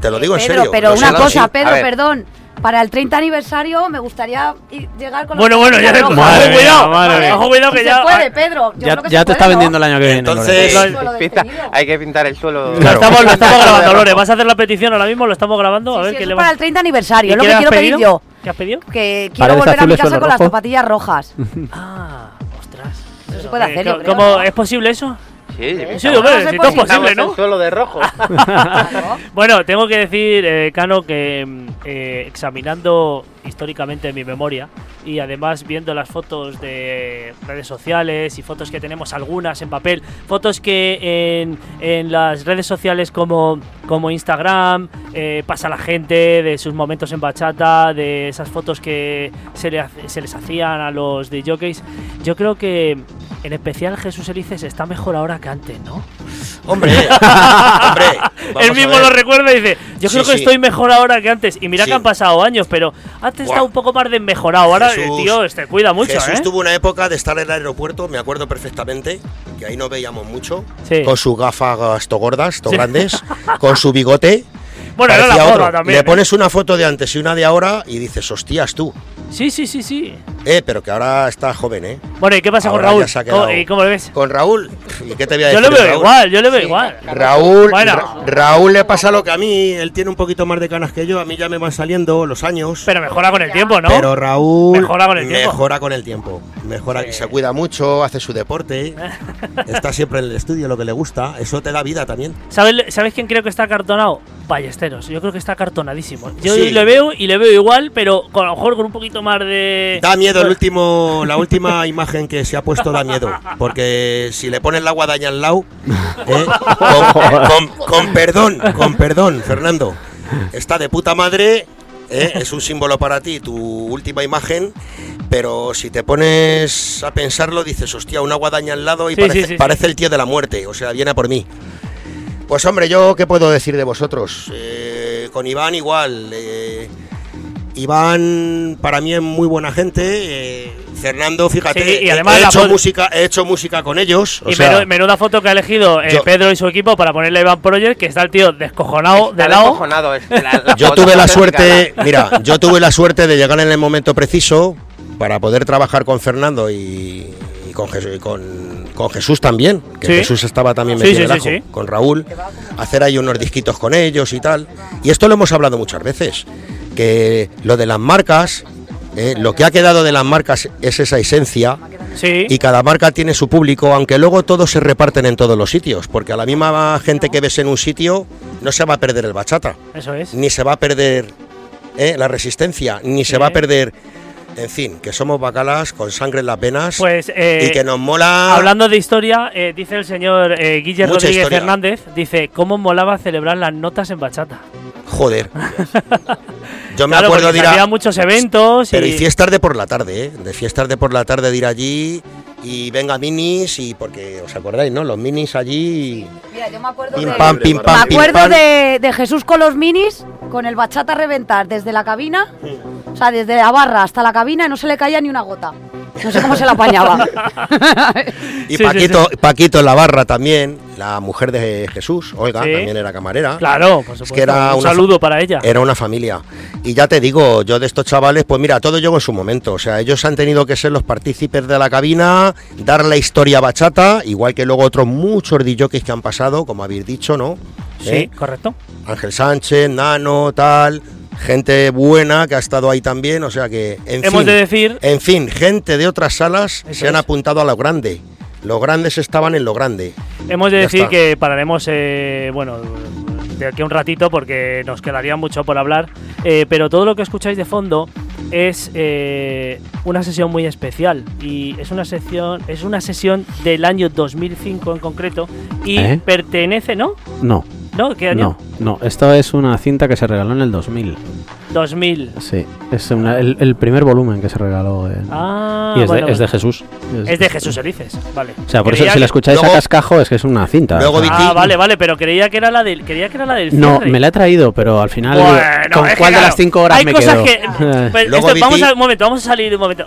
I: Te lo digo en
F: Pedro,
I: serio.
F: pero una cosa. Pedro, perdón. Para el 30 aniversario me gustaría ir- llegar con
C: Bueno, bueno, ya te-.
D: Madre
C: Ojo,
D: mía,
C: cuidado,
D: madre mía.
C: ojo, cuidado que
F: Si
C: ya.
F: se puede, Pedro. Yo
D: Ya,
F: creo que
D: ya
F: se
D: te está
F: puede, ¿no?
D: vendiendo el año que viene.
I: Entonces-.
F: Suelo
H: Pinta- hay que pintar el suelo.
C: Lo
I: Claro.
C: estamos, lo estamos grabando, Lore. ¿Vas a hacer la petición ahora mismo? Lo estamos grabando. A
F: Sí,
C: ver
F: sí,
C: qué le
F: es para el 30 aniversario,
C: ¿Y
F: es lo
C: qué
F: que quiero
C: has
F: pedir
C: pedido?
F: yo.
C: ¿Qué has pedido?
F: Que
D: Paredes
F: quiero volver a mi casa con las zapatillas rojas.
C: Ah, ostras.
F: Eso se puede hacer, yo
C: ¿cómo-
F: ¿no?
C: ¿Es posible eso?
H: Sí,
C: Sí,
H: pintamos-
C: hombre, si todo es
F: si
C: posible, ¿no?
H: el suelo de rojo.
C: Bueno, tengo que decir, eh, Cano, que mm, eh, examinando históricamente mi memoria y además viendo las fotos de redes sociales y fotos que tenemos algunas en papel, fotos que en, en las redes sociales como, como Instagram eh, pasa la gente de sus momentos en bachata, de esas fotos que se, le hace- se les hacían a los de jockeys, yo creo que en especial Jesús Elices está mejor ahora que antes, ¿no?
I: Hombre, hombre.
C: Él mismo lo recuerda y dice, yo
I: Sí,
C: creo que
I: sí.
C: estoy mejor ahora que antes. Y mira
I: Sí.
C: que han pasado años, pero
I: Buah.
C: está un poco más desmejorado. Ahora, el
I: Jesús-
C: tío, este cuida mucho,
I: Jesús
C: ¿eh?
I: tuvo una época de estar en el aeropuerto, me acuerdo perfectamente, que ahí no veíamos mucho,
C: Sí.
I: con sus gafas to gordas, to grandes, con su bigote.
C: Bueno, era la moda
I: otro.
C: también.
I: Le
C: ¿eh?
I: pones una foto de antes y una de ahora y dices, hostias tú.
C: Sí, sí, sí, sí.
I: Eh, pero que ahora está joven, ¿eh?
C: Bueno, ¿y qué pasa
I: Ahora
C: con Raúl?
I: ya se ha
C: ¿Cómo,
I: quedado-
C: ¿Y cómo le ves?
I: Con Raúl, ¿y qué te voy a
C: Yo
I: decir?
C: le
I: de
C: veo
I: Raúl?
C: igual, yo le veo igual.
I: Raúl,
C: Bueno.
I: Ra- Raúl le pasa lo que a mí, él tiene un poquito más de canas que yo, a mí ya me van saliendo los años.
C: Pero mejora con el tiempo, ¿no?
I: Pero Raúl
C: Mejora con el tiempo.
I: mejora con el tiempo. Mejora,
C: Sí.
I: se cuida mucho, hace su deporte, está siempre en el estudio, lo que le gusta. Eso te da vida también.
C: ¿Sabes, ¿Sabes quién creo que está cartonado? Yo creo que está cartonadísimo. Yo
I: Sí.
C: le veo y le veo igual, pero con, a lo mejor con un poquito más de.
I: Da miedo el último, la última imagen que se ha puesto da miedo, porque si le pones la guadaña al lado, ¿eh? con, con- con perdón, con perdón, Fernando, está de puta madre, ¿eh? es un símbolo para ti tu última imagen, pero si te pones a pensarlo dices, hostia, una guadaña al lado y
C: Sí,
I: parece,
C: sí, sí, sí.
I: parece el tío de la muerte, o sea, viene a por mí. Pues hombre, yo qué puedo decir de vosotros. Eh, con Iván igual. eh, Iván para mí es muy buena gente. eh, Fernando, fíjate,
C: Sí, y
I: he-
C: además
I: he, hecho música, he hecho música con ellos. o
C: y
I: sea,
C: menu- menuda foto que ha elegido eh,
I: yo-
C: Pedro y su equipo para ponerle a Iván Project, que está el tío descojonado de lado.
H: descojonado, es la- la
I: yo tuve la suerte,
H: la-
I: mira, yo tuve la suerte de llegar en el momento preciso para poder trabajar con Fernando y con, Jesús, y con, con Jesús también, que
C: Sí.
I: Jesús estaba también metido en el ajo, con Raúl, hacer ahí unos disquitos con ellos y tal. Y esto lo hemos hablado muchas veces, que lo de las marcas, eh, lo que ha quedado de las marcas es esa esencia
C: Sí.
I: y cada marca tiene su público, aunque luego todos se reparten en todos los sitios, porque a la misma gente que ves en un sitio no se va a perder el bachata,
C: Eso es.
I: ni se va a perder eh, la resistencia, ni se va a perder, en fin, que somos bacalas con sangre en las venas
C: Pues eh,
I: y que nos mola.
C: Hablando de historia, eh, dice el señor eh, Guille
I: Mucha
C: Rodríguez
I: historia.
C: Hernández, dice, ¿cómo molaba celebrar las notas en bachata?
I: Joder. Yo me
C: Claro,
I: acuerdo de ir a.
C: muchos eventos
I: Pero
C: y...
I: y fiestas de por la tarde, ¿eh? De fiestas de por la tarde de ir allí y venga minis y porque os acordáis, ¿no? Los minis allí.
F: Mira, yo me acuerdo
I: Pim
F: de...
I: pam, pim
F: Me
I: pam, pim
F: acuerdo de Jesús con los minis, con el bachata a reventar desde la cabina, o sea, desde la barra hasta la cabina y no se le caía ni una gota. No sé cómo se la apañaba.
I: Y
C: Sí, sí,
I: Paquito, Paquito en la barra también, la mujer de Jesús, Olga,
C: Sí.
I: también era camarera.
C: Claro, por supuesto.
I: que era
C: Un saludo para ella.
I: Era una familia. Y ya te digo, yo de estos chavales, pues mira, todo llegó en su momento. O sea, ellos han tenido que ser los partícipes de la cabina, dar la historia bachata, igual que luego otros muchos DJs que han pasado, como habéis dicho, ¿no?
C: Sí,
I: ¿Eh?
C: correcto.
I: Ángel Sánchez, Nano, tal. Gente buena que ha estado ahí también, o sea que, en
C: Hemos
I: fin,
C: de decir,
I: en fin, gente de otras salas
C: Eso
I: se han
C: es.
I: apuntado a lo grande. Los grandes estaban en lo grande.
C: hemos de
I: Ya
C: decir
I: está.
C: que pararemos, eh, bueno, de aquí a un ratito porque nos quedaría mucho por hablar. eh, pero todo lo que escucháis de fondo es eh, una sesión muy especial y es una sesión, es una sesión del año 2005 en concreto y
D: ¿Eh?
C: pertenece, ¿no?
D: No,
C: ¿No? ¿Qué año?
D: no, no. Esto es una cinta que se regaló en el 2000.
C: 2000.
D: Sí, es una- el, el primer volumen que se regaló. en-
C: Ah,
D: y es,
C: bueno,
D: de, es de
C: bueno.
D: Jesús.
C: Es de Jesús Elices, vale.
D: O sea, por eso
C: Creía
D: si la escucháis
I: Luego-
D: a cascajo es que es una cinta.
I: Luego
D: o sea.
C: Ah, vale, vale, pero creía que era la del, creía que era la del
D: No, me la he traído, pero al final.
C: Bueno,
D: ¿Con cuál de las cinco horas
C: hay
D: me
C: cosas
D: quedo?
C: que. Pero
I: Luego
C: esto- vamos a un momento, vamos a salir un momento.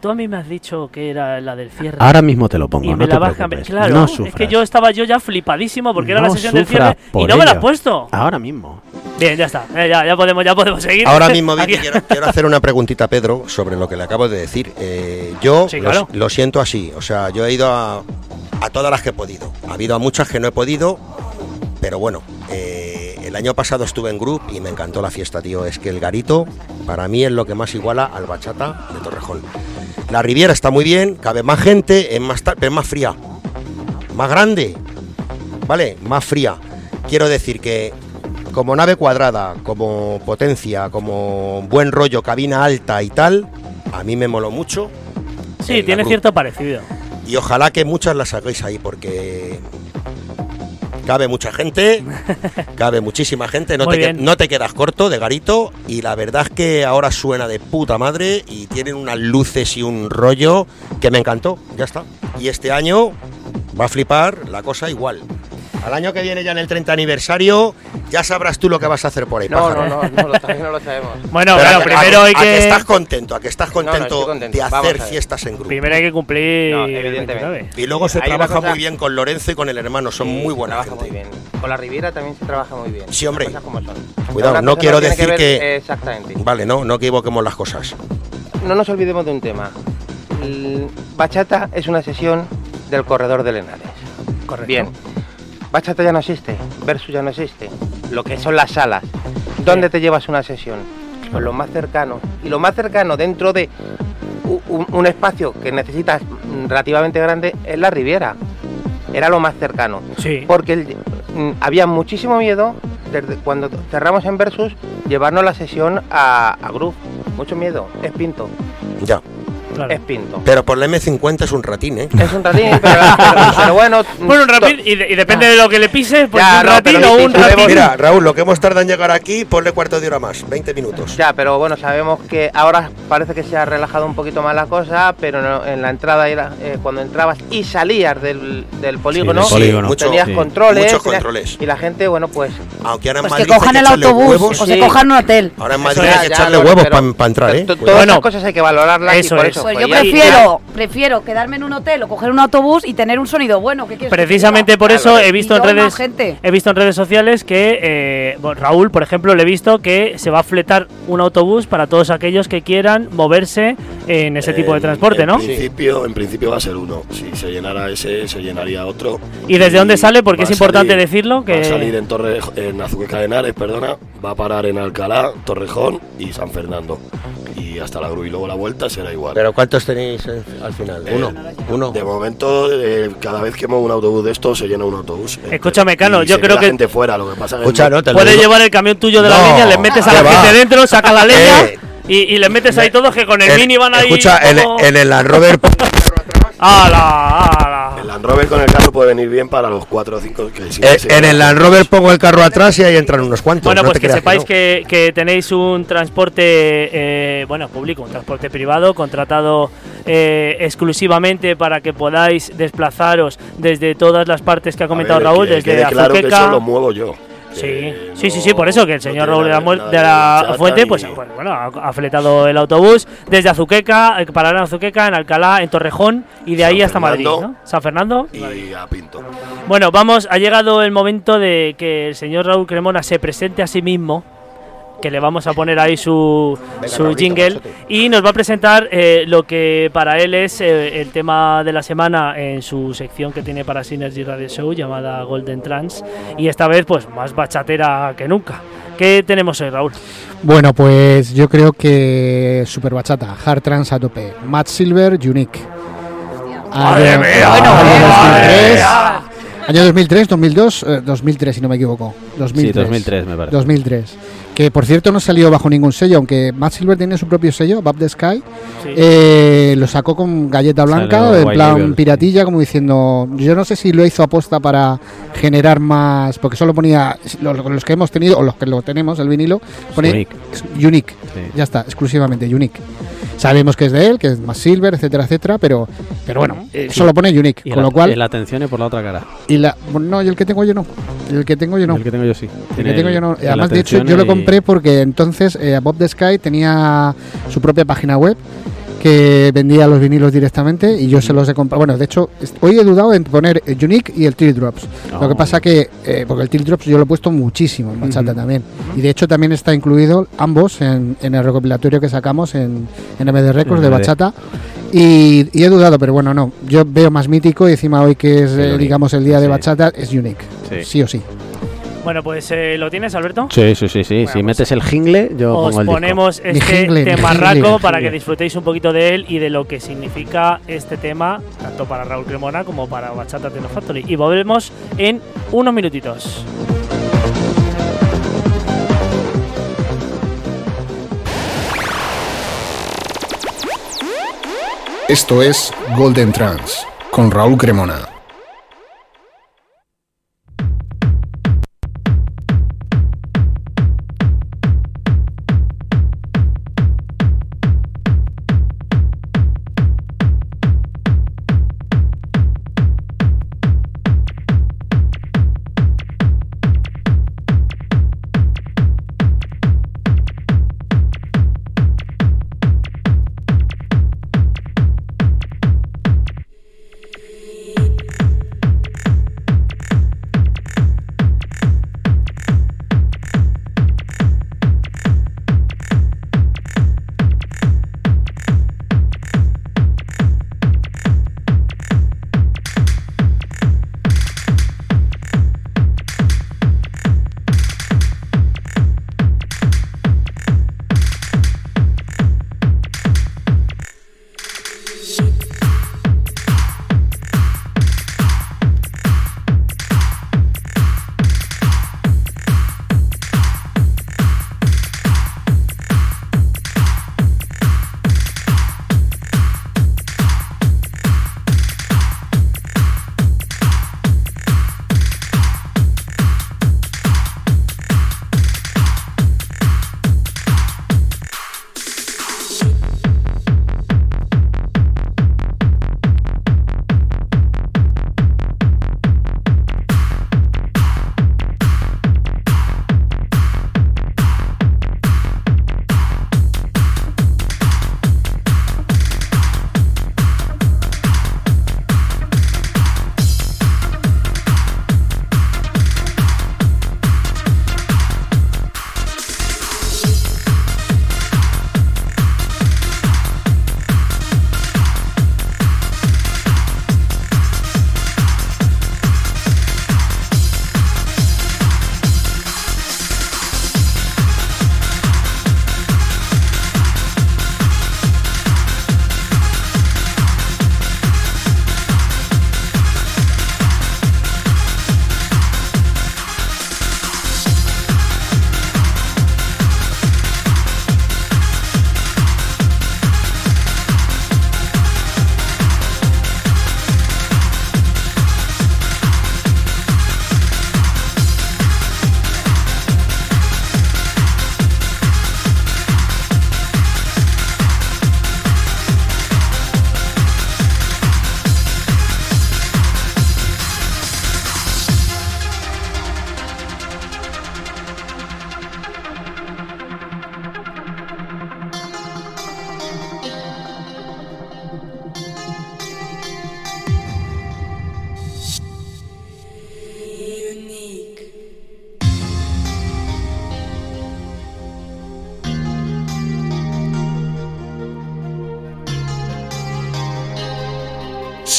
C: Tú a mí me has dicho que era la del cierre.
D: Ahora mismo te lo pongo,
C: y
D: no
C: me
D: te
C: la cambiar.
D: preocupes.
C: Claro,
D: no
C: es
D: sufras.
C: que yo estaba yo ya flipadísimo porque era la sesión del cierre y no me la has puesto.
D: Ahora mismo.
C: Bien, ya está. Eh, ya, ya podemos, ya podemos seguir.
I: Ahora mismo, Vicky, quiero, quiero hacer una preguntita a Pedro sobre lo que le acabo de decir. Eh, yo
C: Sí,
I: lo- lo, siento así, o sea, yo he ido a, a todas las que he podido. Ha habido a muchas que no he podido, pero bueno, eh, el año pasado estuve en Group y me encantó la fiesta, tío. Es que el garito para mí es lo que más iguala al bachata de Torrejón. La Riviera está muy bien, cabe más gente, es más, es más fría, más grande, ¿vale? Más fría. Quiero decir que como nave cuadrada, como potencia, como buen rollo, cabina alta y tal, a mí me moló mucho.
C: Sí, tiene cierto parecido.
I: Y ojalá que muchas las hagáis ahí porque cabe mucha gente, cabe muchísima gente, no
C: Muy
I: te, que-
C: bien.
I: no te quedas corto de garito y la verdad es que ahora suena de puta madre y tienen unas luces y un rollo que me encantó, ya está. Y este año va a flipar la cosa igual. Al año que viene ya en el 30 aniversario ya sabrás tú lo que vas a hacer por ahí.
H: No,
I: pájaro.
H: no, no, no, lo, todavía no lo sabemos.
C: Bueno,
I: Pero
C: claro,
I: a que-
C: primero
I: a,
C: hay
I: a que
C: que.
I: estás contento, a que estás
H: no,
I: contento, de hacer fiestas en grupo.
C: Primero hay que cumplir.
H: No, evidentemente.
C: 29.
I: Y luego se
H: Hay
I: trabaja
H: cosa-
I: muy bien con Lorenzo y con el hermano, son
H: Sí,
I: muy
H: se
I: buena
H: trabaja
I: gente.
H: muy bien. Con la Riviera también se trabaja muy bien.
I: Sí, hombre.
H: Como son.
I: Cuidado, no quiero decir
H: ver-
I: que-
H: Exactamente.
I: Vale, no, no equivoquemos las cosas.
H: No nos olvidemos de un tema. El bachata es una sesión del corredor de Lenares.
C: Correcto.
H: Bien. Bachata ya no existe, versus ya no existe. Lo que son las salas. ¿Dónde te llevas una sesión? Pues lo más cercano. Y lo más cercano dentro de un, un espacio que necesitas relativamente grande es la Riviera. Era lo más cercano.
C: Sí.
H: Porque el- mm, había muchísimo miedo desde cuando cerramos en Versus llevarnos la sesión a, a Groove. Mucho miedo. Es pinto.
I: Ya.
C: Claro.
H: es Pinto.
I: Pero por la M50 es un ratín, ¿eh?
H: Es un ratín, pero, pero- pero bueno.
C: Bueno, un ratín, y, de- y depende de lo que le pises, pues
H: Ya,
C: un
H: no,
C: ratín o un ratín.
I: Mira, Raúl, lo que hemos tardado en llegar aquí, ponle cuarto de hora más, 20 minutos.
H: Ya, pero bueno, sabemos que ahora parece que se ha relajado un poquito más la cosa, pero no- en la entrada, era, eh, cuando entrabas y salías del, del polígono,
D: del polígono.
I: mucho-
H: tenías
D: sí.
H: controles.
I: Muchos
H: tenías-
I: controles.
H: Y la gente, bueno, pues
I: Aunque ahora en
F: Pues
I: Madrid
F: que cojan el autobús
I: huevos.
F: o se cojan un hotel.
I: Ahora en Madrid hay
C: es,
I: que echarle huevos para entrar, ¿eh?
H: Todas
C: Bueno,
H: esas cosas hay que valorarlas
C: eso
H: y por
C: es.
H: eso.
F: Pues
H: pues
F: yo
H: ya-
F: prefiero, prefiero quedarme en un hotel o coger un autobús y tener un sonido bueno. ¿qué
C: Precisamente por
H: Claro,
C: eso he visto en redes
F: gente.
C: he visto en redes sociales que eh, bueno, Raúl, por ejemplo, le he visto que se va a fletar un autobús para todos aquellos que quieran moverse en ese tipo de transporte,
E: en
C: ¿no?
E: Principio, en principio va a ser uno. Si se llenara ese, se llenaría otro.
C: ¿Y desde dónde sale? Porque es importante
E: salir-
C: decirlo, que-
E: Va a salir en, Torre, en Azuqueca de Henares, perdona. Va a parar en Alcalá, Torrejón y San Fernando. Y hasta la Gru. Y luego la vuelta será igual.
I: Pero ¿cuántos tenéis eh, al final?
E: Eh,
I: Uno. Uno.
E: De momento, eh, cada vez que muevo un autobús de estos, se llena un autobús. Eh,
C: Escúchame, Cano,
E: y
C: yo
E: se
C: creo que-
E: gente fuera, lo que pasa es
I: Escucha,
E: no-
C: Puedes llevar el camión tuyo de la leña, le metes a
I: ¿qué
C: la
I: va?
C: gente dentro, saca la leña
I: Eh,
C: y, y le metes ahí todos que con el mini van ahí.
I: Escucha, en,
C: como-
I: en el Land Rover
C: ¡Hala, hala!
E: El Land Rover con el carro puede venir bien para los 4 o 5 que sí,
I: Eh,
E: sí,
I: en el Land Rover pongo el carro atrás y ahí entran unos cuantos.
C: Bueno,
I: no
C: pues que sepáis
I: no.
C: que, que tenéis un transporte, eh, bueno, público, un transporte privado contratado eh, exclusivamente para que podáis desplazaros desde todas las partes que ha comentado
E: ver,
C: Raúl,
E: que
C: desde
E: quede claro que
C: Azuqueca.
E: eso lo muevo yo.
C: Sí, sí, sí, sí, por eso que el señor Raúl de la, de la Fuente,
E: ni-
C: pues bueno, ha, fletado el autobús desde Azuqueca, eh, parará en Azuqueca, en Alcalá, en Torrejón y de
E: San
C: ahí hasta Madrid. San Fernando.
E: y a Pinto.
C: Bueno, vamos, ha llegado el momento de que el señor Raúl Cremona se presente a sí mismo, que le vamos a poner ahí su,
I: Venga,
C: su
I: Raulito,
C: jingle
I: pásate.
C: y nos va a presentar eh, lo que para él es eh, el tema de la semana en su sección que tiene para Synergy Radio Show llamada Golden Trans y esta vez pues más bachatera que nunca. ¿Qué tenemos hoy, Raúl?
G: Bueno, pues yo creo que Super Bachata, Hard Trans a tope, Matt Silver, Unique.
C: ¡Madre
G: Año-
C: mía!
G: año
C: ¡Madre
G: 2003,
C: mía!
G: año 2003, 2002, eh, 2003 si no me equivoco. 2003.
D: Sí, 2003 me parece.
G: 2003. Que por cierto no salió bajo ningún sello, aunque Matt Silver tiene su propio sello, Above the Sky.
C: Sí.
G: Eh, lo sacó con galleta blanca,
D: Salió
G: en plan piratilla, como diciendo. Yo no sé si lo hizo aposta para generar más. Porque solo ponía. Los, los que hemos tenido, o los que lo tenemos, el vinilo, pone
D: Unique.
G: Unique.
D: Sí.
G: Ya está, exclusivamente Unique. Sabemos que es de él, que es más Silver, etcétera, etcétera, pero, pero bueno, eh, solo pone Unique.
D: Y
G: Con
D: la,
G: lo cual.
D: y la atención es por la otra cara.
G: Y la, no, y el que tengo yo no. El que tengo yo no.
D: El que tengo yo sí.
G: El que tengo yo no. Además, de hecho, yo lo compré porque entonces eh, Bob the Sky tenía su propia página web que vendía los vinilos directamente y yo se los he comprado. Bueno, de hecho, hoy he dudado en poner el Unique y el Tear Drops. Lo que
D: Oh.
G: pasa que, eh, porque el Tear Drops yo lo he puesto muchísimo en Bachata también. Y de hecho también está incluido ambos en, en el recopilatorio que sacamos en, en MD Records de. Bachata. Y, y he dudado, pero bueno, no. Yo veo más mítico y encima hoy que es,
D: El
G: eh, digamos, el día de
D: Sí.
G: Bachata, es Unique.
D: Sí.
G: Sí o sí.
C: Bueno, pues eh, ¿lo tienes, Alberto?
D: Sí, sí, sí, sí. si
C: pues,
D: metes el jingle, yo
C: Os
D: pongo el disco.
C: ponemos este
G: jingle, jingle,
C: para
D: jingle.
C: que disfrutéis un poquito de él y de lo que significa este tema, tanto para Raúl Cremona como para Bachata Techno Factory. Y volvemos en unos minutitos.
A: Esto es Golden Trans con Raúl Cremona.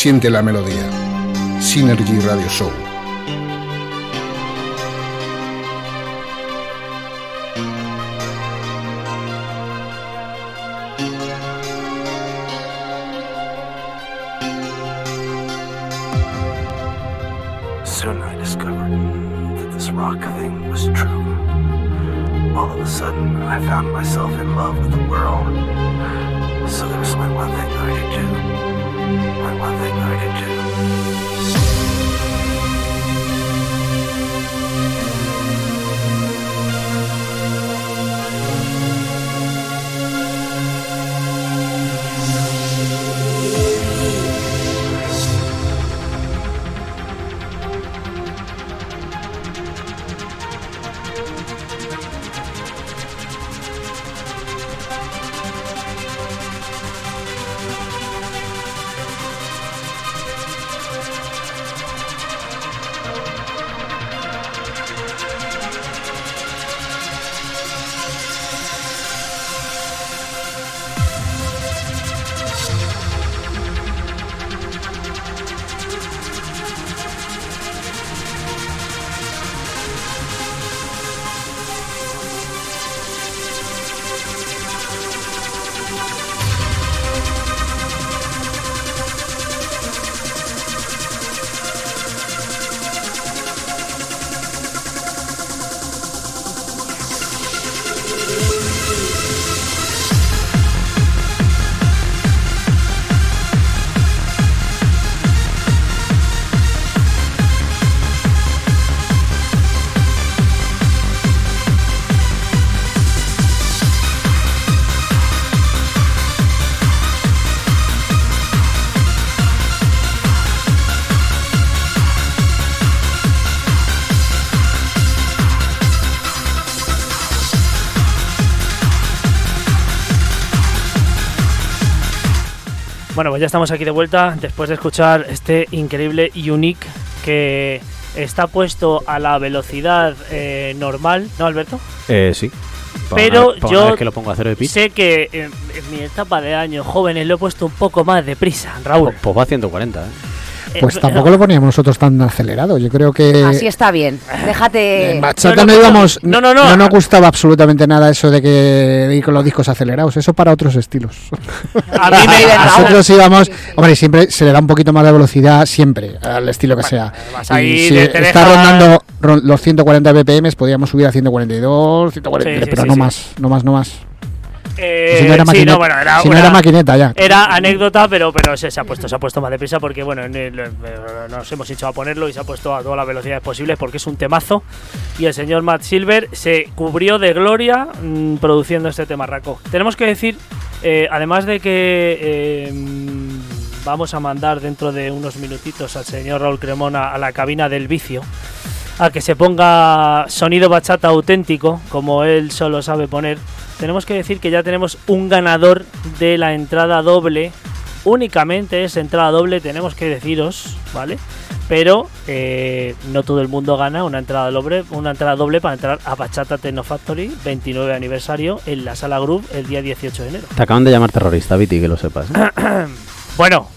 A: Siente la melodía. Synergy Radio Show.
C: Bueno, pues ya estamos aquí de vuelta después de escuchar este increíble Unique que está puesto a la velocidad eh, normal, ¿no, Alberto?
D: Eh, sí.
C: Pero yo
D: una vez que lo pongo a cero de pitch,
C: Sé que en, en mi etapa de años jóvenes lo he puesto un poco más deprisa, Raúl.
D: pues va a 140, ¿eh?
G: Pues
C: Eh,
G: tampoco lo poníamos nosotros tan acelerado. Yo creo que.
F: Así está bien. Déjate.
G: En bachata
C: No, no,
G: no,
C: no,
G: íbamos.
C: no, no, no.
G: nos gustaba absolutamente nada eso de que ir con los discos acelerados. Eso para otros estilos.
C: A mí me
G: Nosotros íbamos. Hombre, siempre se le da un poquito más de velocidad, siempre, al estilo que sea.
C: vas
G: Y si
C: te-
G: está rondando ron- los 140 BPM, podríamos subir a 142, 143,
C: Sí, sí,
G: pero
C: sí,
G: no más, no más, no más.
C: Eh,
G: si no era
C: sí,
G: maquineta,
C: no, bueno, era
G: si no
C: una-
G: era maquineta ya.
C: Era anécdota, pero, pero se, se ha puesto, se ha puesto más deprisa porque bueno, nos hemos echado a ponerlo y se ha puesto a todas las velocidades posibles porque es un temazo. Y el señor Matt Silver se cubrió de gloria mm, produciendo este temarraco. Tenemos que decir, eh, además de que eh, vamos a mandar dentro de unos minutitos al señor Raúl Cremona a la cabina del vicio. A que se ponga sonido bachata auténtico, como él solo sabe poner. Tenemos que decir que ya tenemos un ganador de la entrada doble. Únicamente es entrada doble, tenemos que deciros, ¿vale? Pero eh, no todo el mundo gana una entrada doble, una entrada doble para entrar a Bachata Techno Factory 29 aniversario en la sala Groove el día 18 de enero.
D: Te acaban de llamar terrorista, Viti, que lo sepas. ¿eh?
C: Bueno,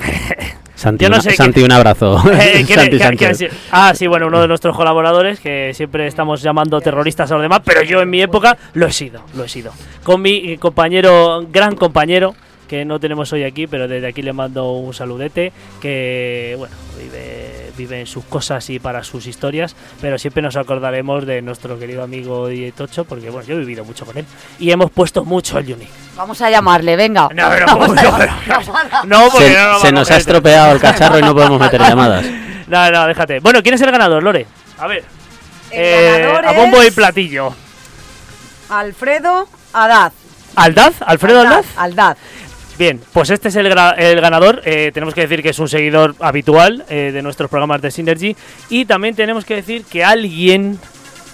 D: Santi,
C: Yo no
D: una-
C: sé
D: Santi, un abrazo.
C: Eh, ¿quién-
D: Santi
C: quién-
D: Sánchez.
C: quién ha sido? ah, sí, bueno, uno de nuestros colaboradores que siempre estamos llamando terroristas a los demás, pero yo en mi época lo he sido, lo he sido. Con mi compañero, gran compañero, que no tenemos hoy aquí, pero desde aquí le mando un saludete, que, bueno, vive, vive en sus cosas y para sus historias, pero siempre nos acordaremos de nuestro querido amigo DJ Tocho, porque, bueno, yo he vivido mucho con él y hemos puesto mucho el Unique.
F: Vamos a llamarle, venga.
C: No, pero, no, no, porque
D: Se,
C: no
D: se nos ha estropeado el cacharro y no podemos meter llamadas.
C: No, no, déjate. Bueno, ¿quién es el ganador, Lore? A ver. Eh, a bombo y platillo.
F: Alfredo Adaz.
C: ¿Aldaz? ¿Alfredo Aldaz?
F: Aldaz.
C: Bien, pues este es el, ganador. Eh, tenemos que decir que es un seguidor habitual eh, de nuestros programas de Synergy. Y también tenemos que decir que alguien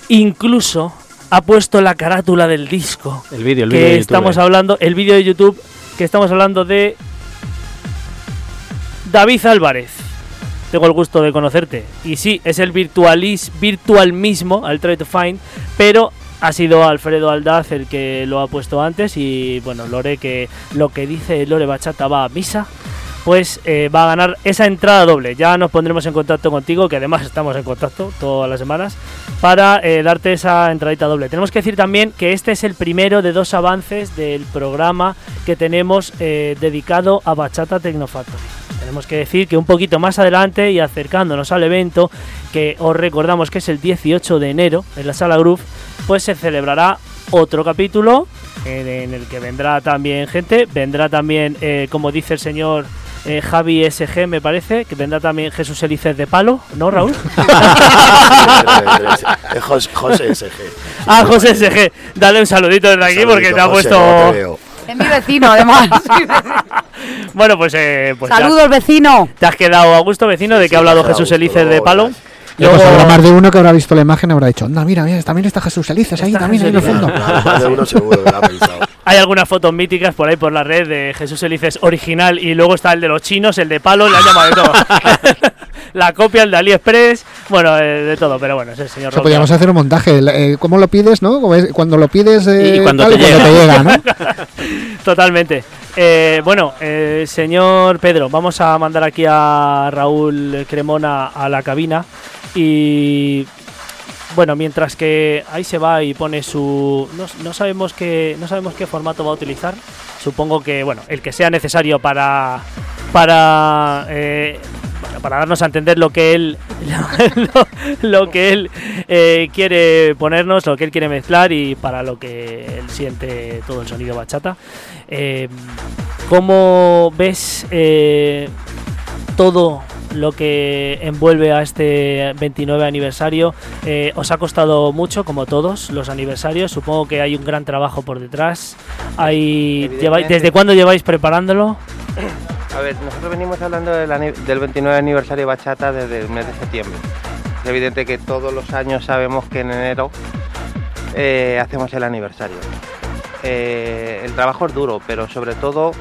C: incluso ha puesto la carátula del disco.
D: El vídeo, el
C: que
D: vídeo de YouTube,
C: estamos
D: eh.
C: hablando, el vídeo de YouTube, que estamos hablando de David Álvarez. Tengo el gusto de conocerte. Y sí, es el virtualis, virtual mismo, al Try to Find, pero ha sido Alfredo Aldaz el que lo ha puesto antes. Y bueno, Lore, que lo que dice Lore Bachata va a misa. Pues va a ganar esa entrada doble. Ya nos pondremos en contacto contigo, que además estamos en contacto todas las semanas, para eh, darte esa entradita doble. Tenemos que decir también que este es el primero de dos avances del programa que tenemos eh, dedicado a Bachata Technofactory. Tenemos que decir que un poquito más adelante y acercándonos al evento, que os recordamos que es el 18 de enero en la sala Groove, pues se celebrará otro capítulo en, en el que vendrá también gente, vendrá también, eh, como dice el señor eh, Javi SG, me parece, que vendrá también Jesús Elices de Palo, ¿no, Raúl?
E: Eh, Jos- José SG.
C: ah, José SG, dale un saludito desde aquí porque te ha
E: José,
C: puesto...
E: ¿cómo te?
F: Es mi vecino, además.
C: Bueno, pues, eh, pues
F: Saludos, vecino.
C: te has quedado a gusto, vecino, de que ha hablado Jesús Elices de Palo.
E: verás.
G: Luego,
C: Luego-
G: habrá más de uno que habrá visto la imagen y habrá dicho, anda, mira, mira, también está Jesús Elices ahí, también ahí en el fondo.
E: Más de uno seguro que lo ha pensado.
C: Hay algunas fotos míticas por ahí por la red de Jesús Elices original y luego está el de los chinos, el de palo, le han llamado de todo. la copia, el de AliExpress, bueno, eh, de todo, pero bueno, es el señor
G: O sea, podríamos hacer un montaje. eh, ¿Cómo lo pides, no? Cuando lo pides eh,
D: Y cuando
G: tal,
D: te llega.
G: llega, ¿no?
C: Totalmente. Eh, bueno, eh, señor Pedro, vamos a mandar aquí a Raúl Cremona a la cabina y bueno, mientras que ahí se va y pone su no, sabemos qué no sabemos qué formato va a utilizar. Supongo que bueno, el que sea necesario para para eh, para darnos a entender lo que él lo, que él eh, quiere ponernos, lo que él quiere mezclar y para lo que él siente todo el sonido bachata. Eh, ¿Cómo ves todo lo que envuelve a este 29 aniversario? Eh, ¿Os ha costado mucho, como todos los aniversarios? Supongo que hay un gran trabajo por detrás. Hay, lleváis- ¿Desde cuándo lleváis preparándolo?
H: A ver, nosotros venimos hablando del, del 29 aniversario de Bachata desde el mes de septiembre. Es evidente que todos los años sabemos que en enero eh, hacemos el aniversario. Eh, el trabajo es duro, pero sobre todo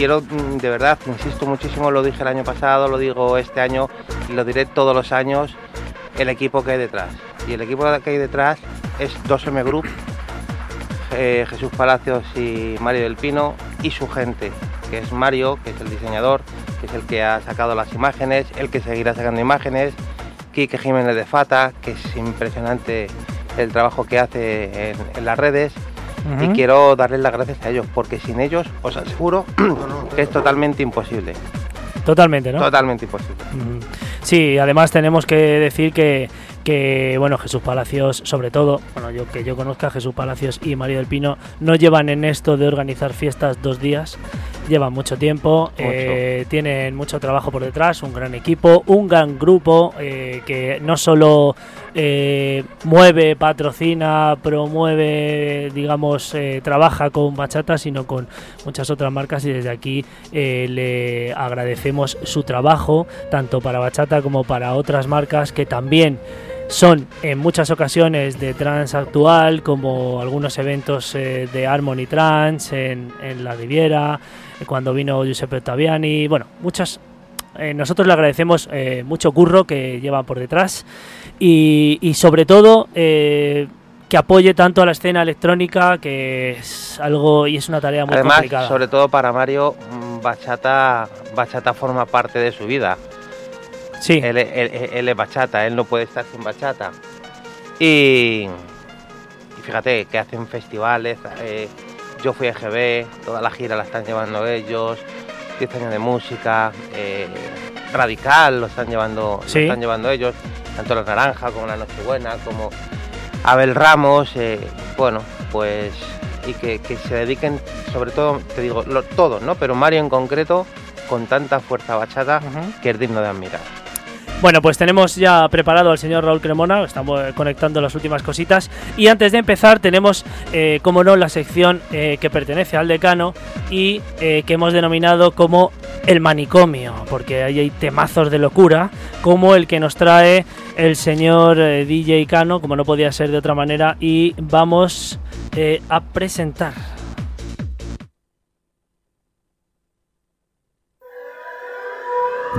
H: quiero, mm, de verdad, insisto muchísimo, lo dije el año pasado, lo digo este año y lo diré todos los años, el equipo que hay detrás. Y el equipo que hay detrás es 2M Group, eh, Jesús Palacios y Mario del Pino y su gente, que es Mario, que es el diseñador, que es el que ha sacado las imágenes, el que seguirá sacando imágenes, Quique Jiménez de Fata, que es impresionante el trabajo que hace en, en las redes. Y quiero darles las gracias a ellos, porque sin ellos os aseguro que es totalmente imposible.
C: Totalmente, ¿no?
H: Totalmente imposible.
C: Ujú. Sí, además tenemos que decir que, que, bueno, Jesús Palacios, sobre todo, bueno, yo que yo conozca a Jesús Palacios y María del Pino, no llevan en esto de organizar fiestas dos días, llevan mucho tiempo, eh, tienen mucho trabajo por detrás, un gran equipo, un gran grupo eh, que no solo eh, mueve, patrocina, promueve, digamos, eh, trabaja con bachata, sino con muchas otras marcas y desde aquí eh, le agradecemos su trabajo, tanto para bachata como para otras marcas que también son en muchas ocasiones de trance actual, como algunos eventos de Harmony Trance en, en la Riviera, cuando vino Giuseppe Ottaviani, bueno, muchas. nosotros le agradecemos mucho curro que lleva por detrás y, y sobre todo eh, que apoye tanto a la escena electrónica, que es algo y es una tarea muy
H: Además,
C: complicada.
H: sobre todo para Mario, Bachata, Bachata forma parte de su vida.
C: Sí,
H: Él, él- él es bachata, él no puede estar sin bachata. Y, y fíjate que hacen festivales. eh, yo fui a EGB, toda la gira la están llevando ellos. 10 años de música. eh, radical lo están llevando,
C: Sí.
H: lo están llevando ellos. Tanto la Naranja como la Nochebuena, como Abel Ramos. eh, bueno, pues. Y que, que se dediquen, sobre todo, te digo, lo- todos, ¿no? Pero Mario en concreto, con tanta fuerza bachata, que es digno de admirar.
C: Bueno, pues tenemos ya preparado al señor Raúl Cremona, estamos eh, conectando las últimas cositas. Y antes de empezar, tenemos, eh, como no, la sección eh, que pertenece al decano y que hemos denominado como el manicomio, porque ahí hay temazos de locura, como el que nos trae el señor DJ Cano, como no podía ser de otra manera, y vamos a presentar.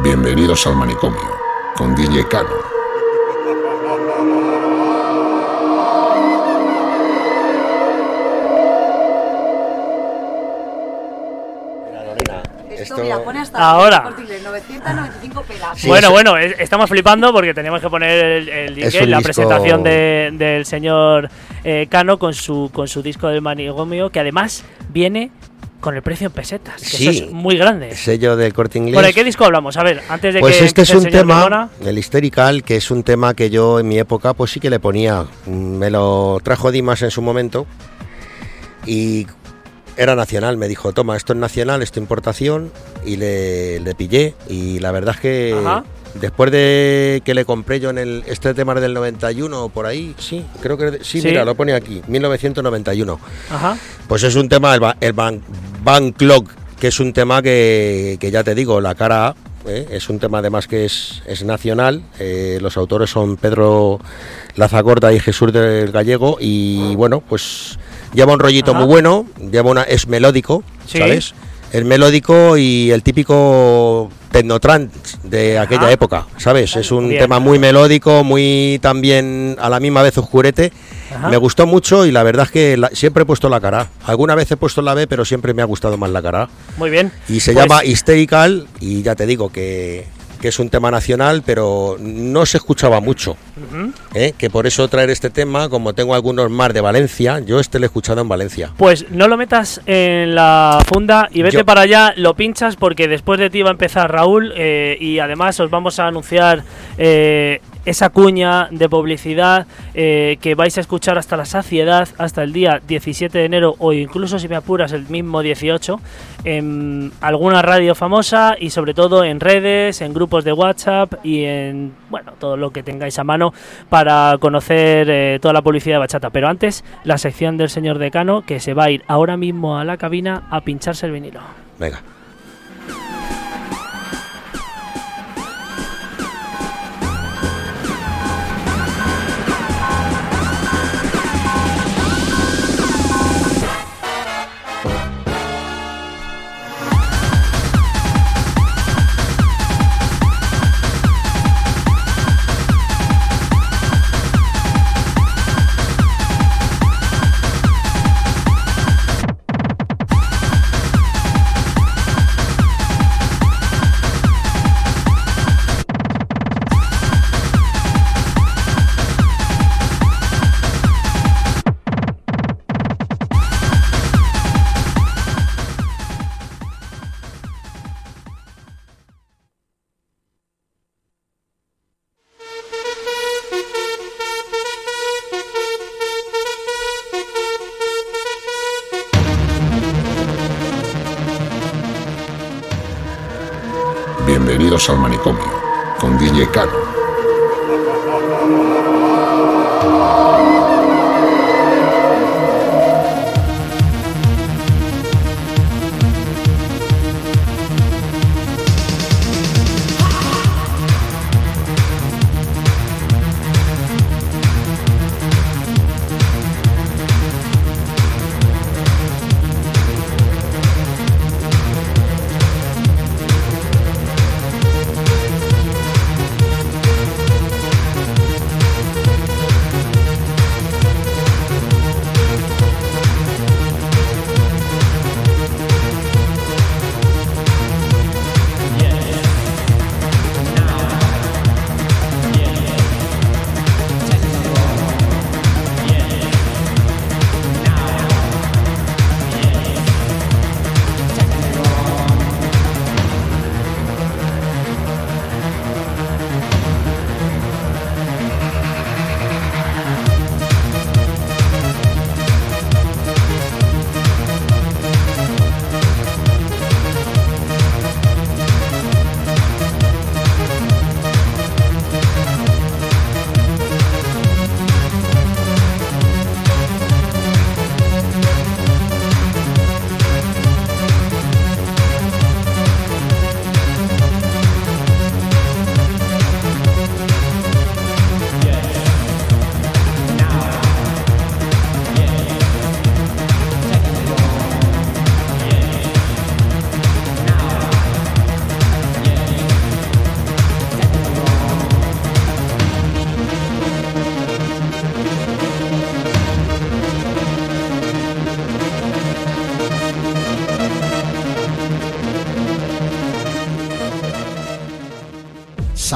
A: Bienvenidos al manicomio, con DJ Cano.
F: Esto, mira, pone hasta
C: Ahora.
F: Corte Inglés, 995 pelas.
I: Sí,
C: bueno, bueno, es- estamos flipando porque tenemos que poner el, el
I: un
C: la
I: disco-
C: presentación de- del señor eh, Cano con su, con su disco del manigomio, que además viene con el precio en pesetas, que
I: Sí.
C: eso es muy grande.
I: Sello del corte inglés.
C: ¿Por qué disco hablamos? A ver, antes de
I: Pues
C: que
I: este es un tema,
C: Carmona.
I: el Hysterical, que es un tema que yo en mi época pues sí que le ponía. Mm, Me lo trajo Dimas en su momento y era nacional. Me dijo, toma, esto es nacional, esto es importación y le, le pillé. Y la verdad es que
C: Ajá.
I: Después de que le compré yo en el este tema del 91 o por ahí, sí, creo que sí,
C: Sí.
I: mira, lo pone aquí, 1991.
C: Ajá.
I: Pues es un tema, el, el Ban, Ban Clock, que es un tema que, que ya te digo, la cara A, ¿eh? es un tema además que es, es nacional. eh, los autores son Pedro Lazagorda y Jesús del Gallego. Y bueno, pues lleva un rollito
C: Ajá.
I: muy bueno, lleva una, es melódico,
C: Sí.
I: ¿sabes? Es melódico y el típico technotrance de aquella
C: Ajá.
I: época, ¿sabes? Es un
C: Bien.
I: tema muy melódico, muy también a la misma vez oscurete.
C: Ajá.
I: Me gustó mucho y la verdad es que la- siempre he puesto la cara. Alguna vez he puesto la B, pero siempre me ha gustado más la cara.
C: Muy bien.
I: Y se
C: Pues-
I: llama Hysterical y ya te digo que, que es un tema nacional, pero no se escuchaba mucho. ¿eh? Que por eso traer este tema, como tengo algunos más de Valencia, yo este lo he escuchado en Valencia.
C: Pues no lo metas en la funda y vete
I: Yo-
C: para allá, lo pinchas porque después de ti va a empezar Raúl eh, y además os vamos a anunciar eh, esa cuña de publicidad eh, que vais a escuchar hasta la saciedad, hasta el día 17 de enero o incluso si me apuras el mismo 18 en alguna radio famosa y sobre todo en redes, en grupos de WhatsApp y en bueno todo lo que tengáis a mano para conocer eh, toda la publicidad de bachata. Pero antes la sección del señor decano que se va a ir ahora mismo a la cabina a pincharse el vinilo.
I: Venga.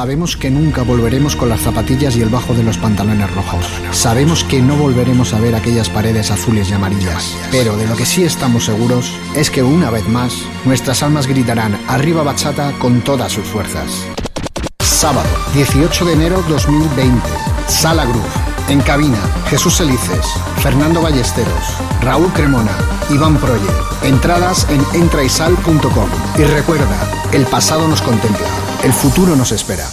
A: Sabemos que nunca volveremos con las zapatillas y el bajo de los pantalones rojos. Sabemos que no volveremos a ver aquellas paredes azules y amarillas. Pero de lo que sí estamos seguros es que una vez más nuestras almas gritarán arriba bachata con todas sus fuerzas. Sábado, 18 de enero 2020. Sala Groove. En cabina, Jesús Elices, Fernando Ballesteros, Raúl Cremona, Iván Proye. Entradas en entraisal.com. Y recuerda, el pasado nos contempla, el futuro nos espera.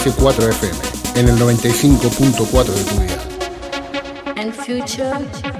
A: Espacio 4 FM, en el 95.4 de tu vida.
J: and future.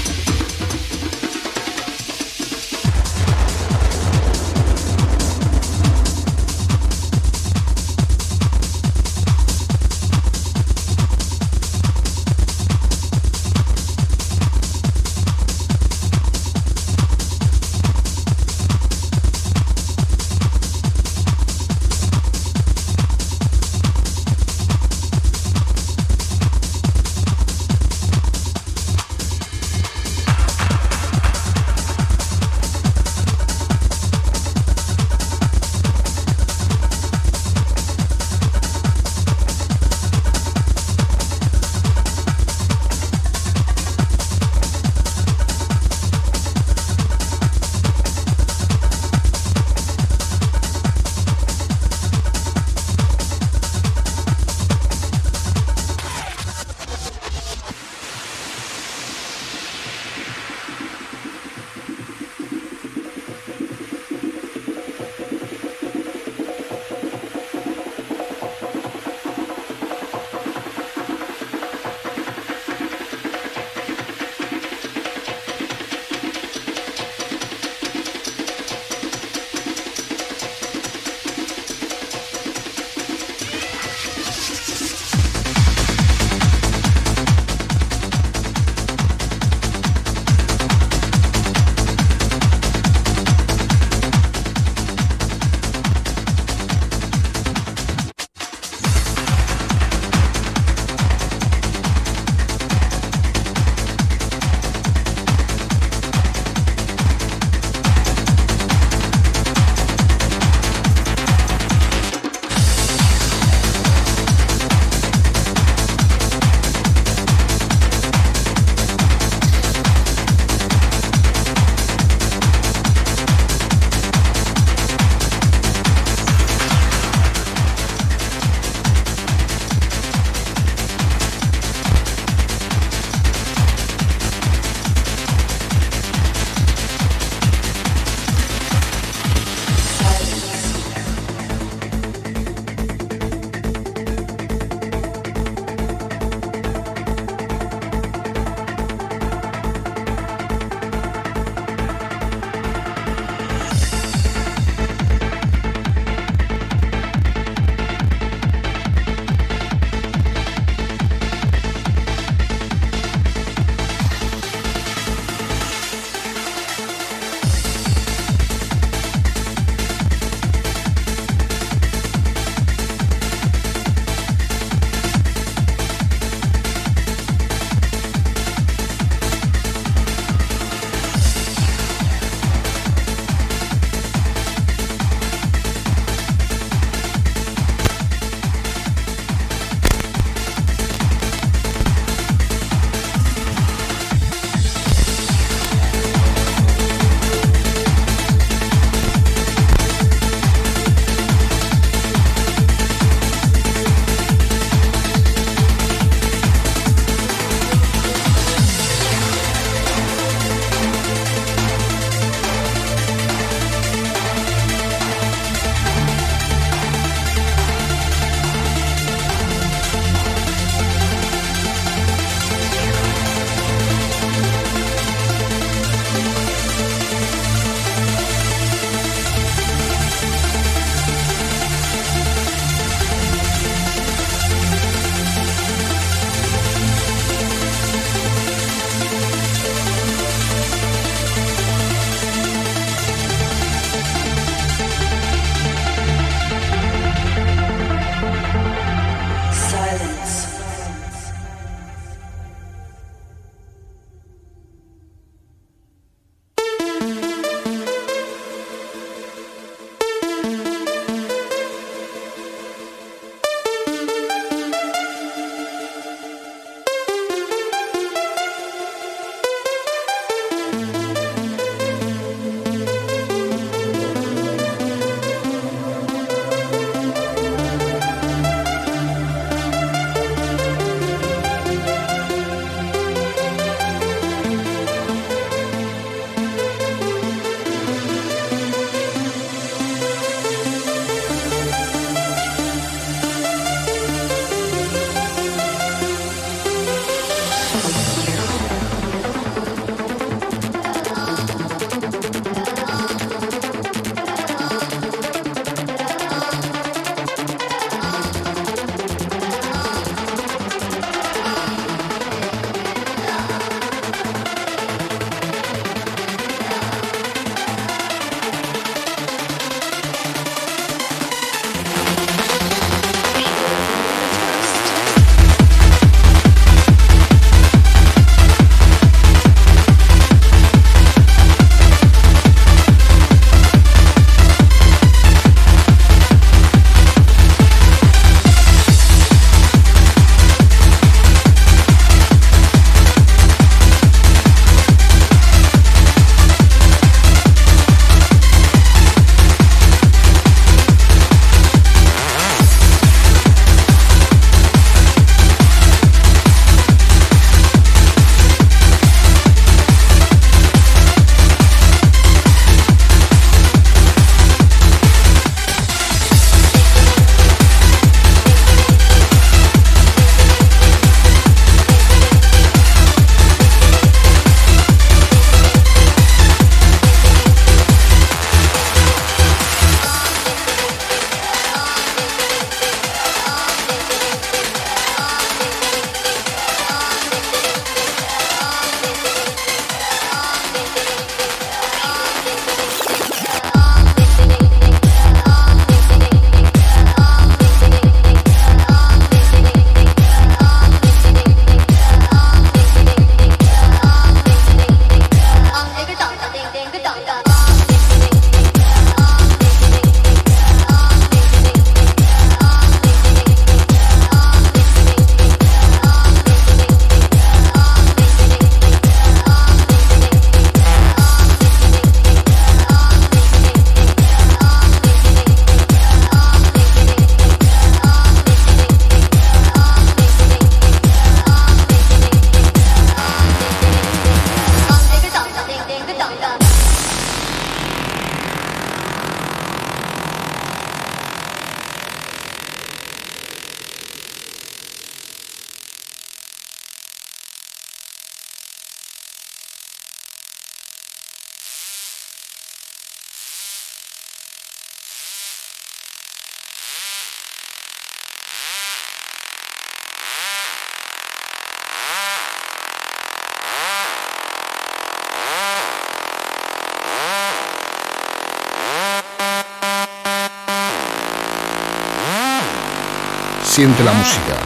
A: Siente la música.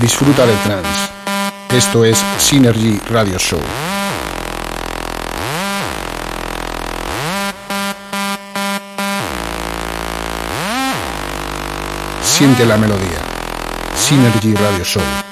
A: Disfruta del trance. Esto es Synergy Radio Show. Siente la melodía. Synergy Radio Show.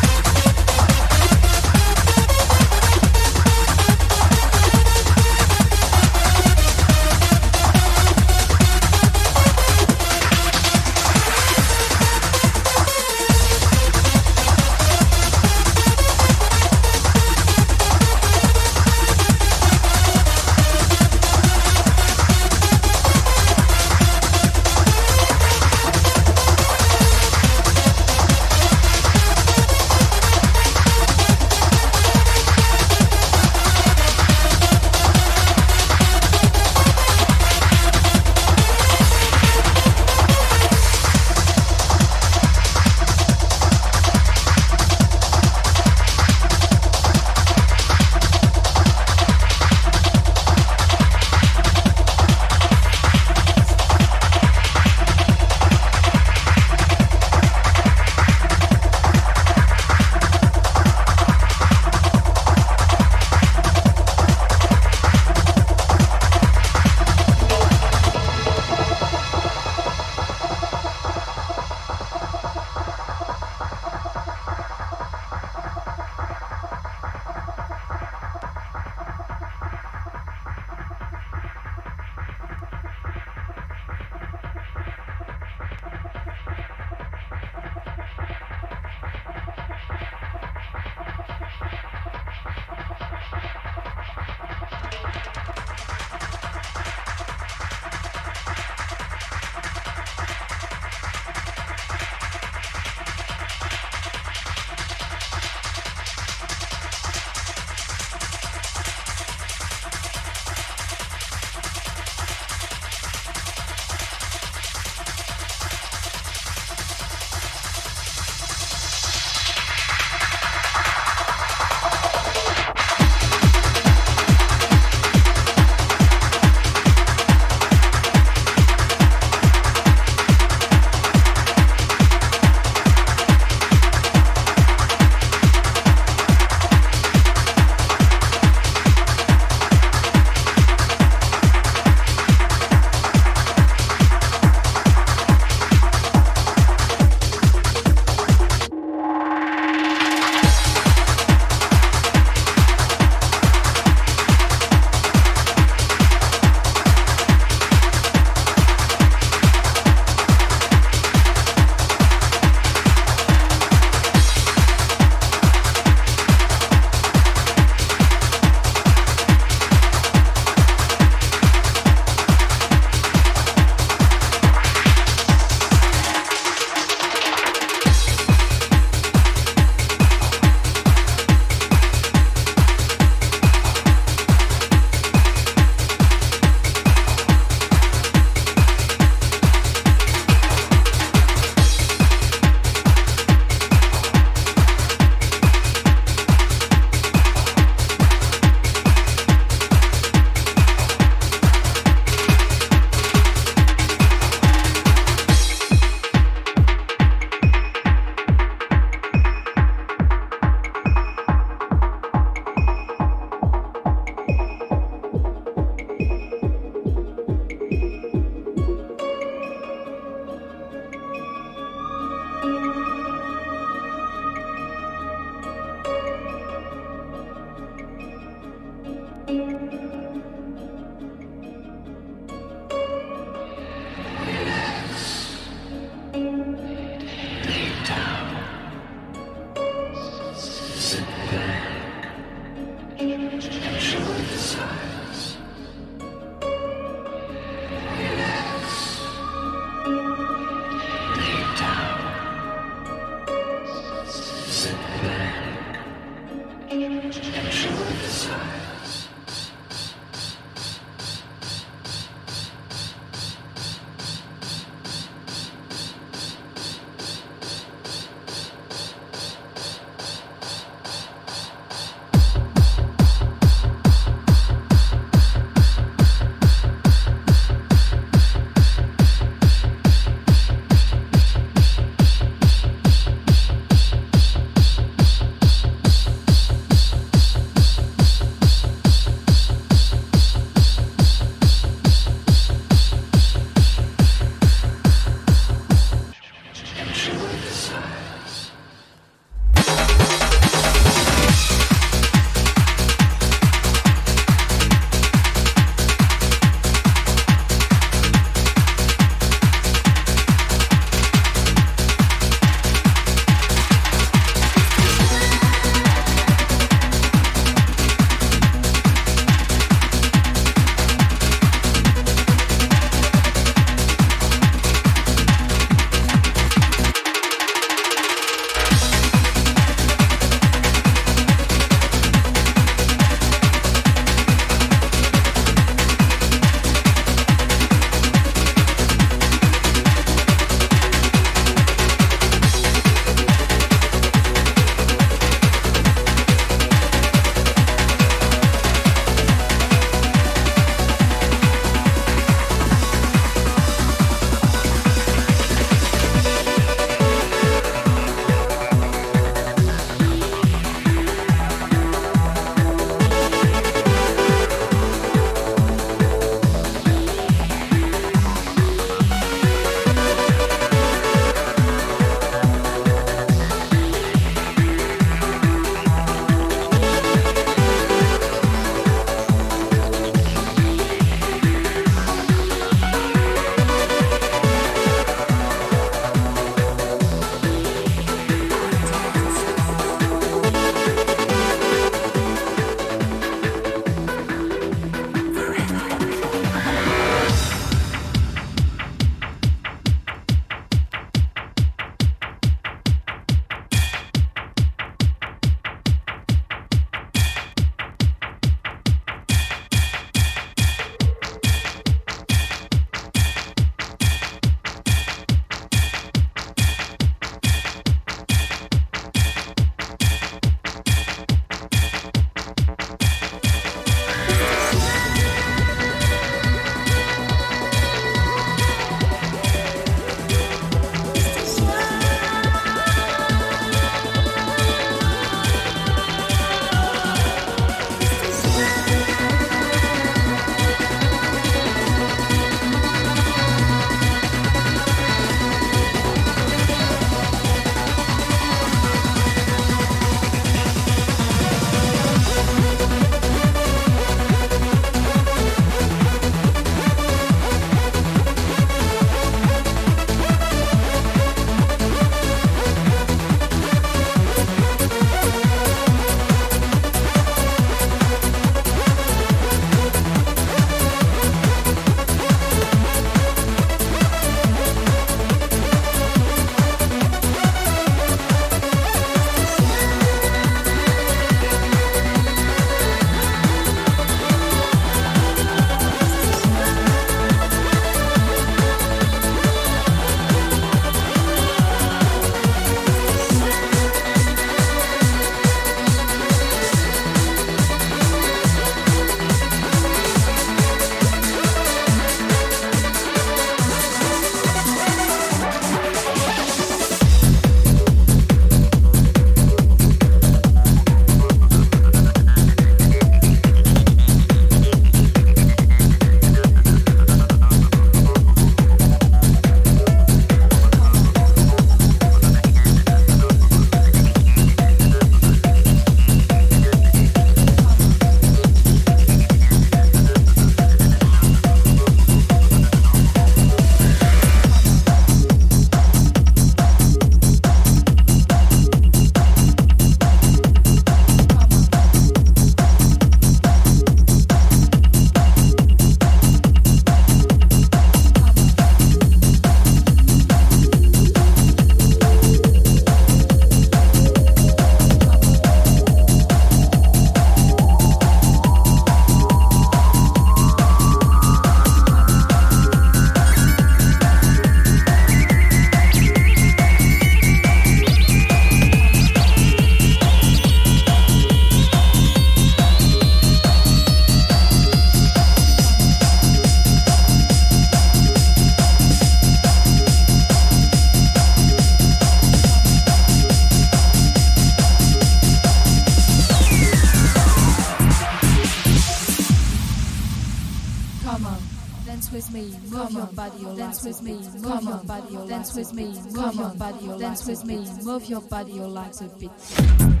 K: Dance with me, move your body, dance with me, move your body, your legs a bit.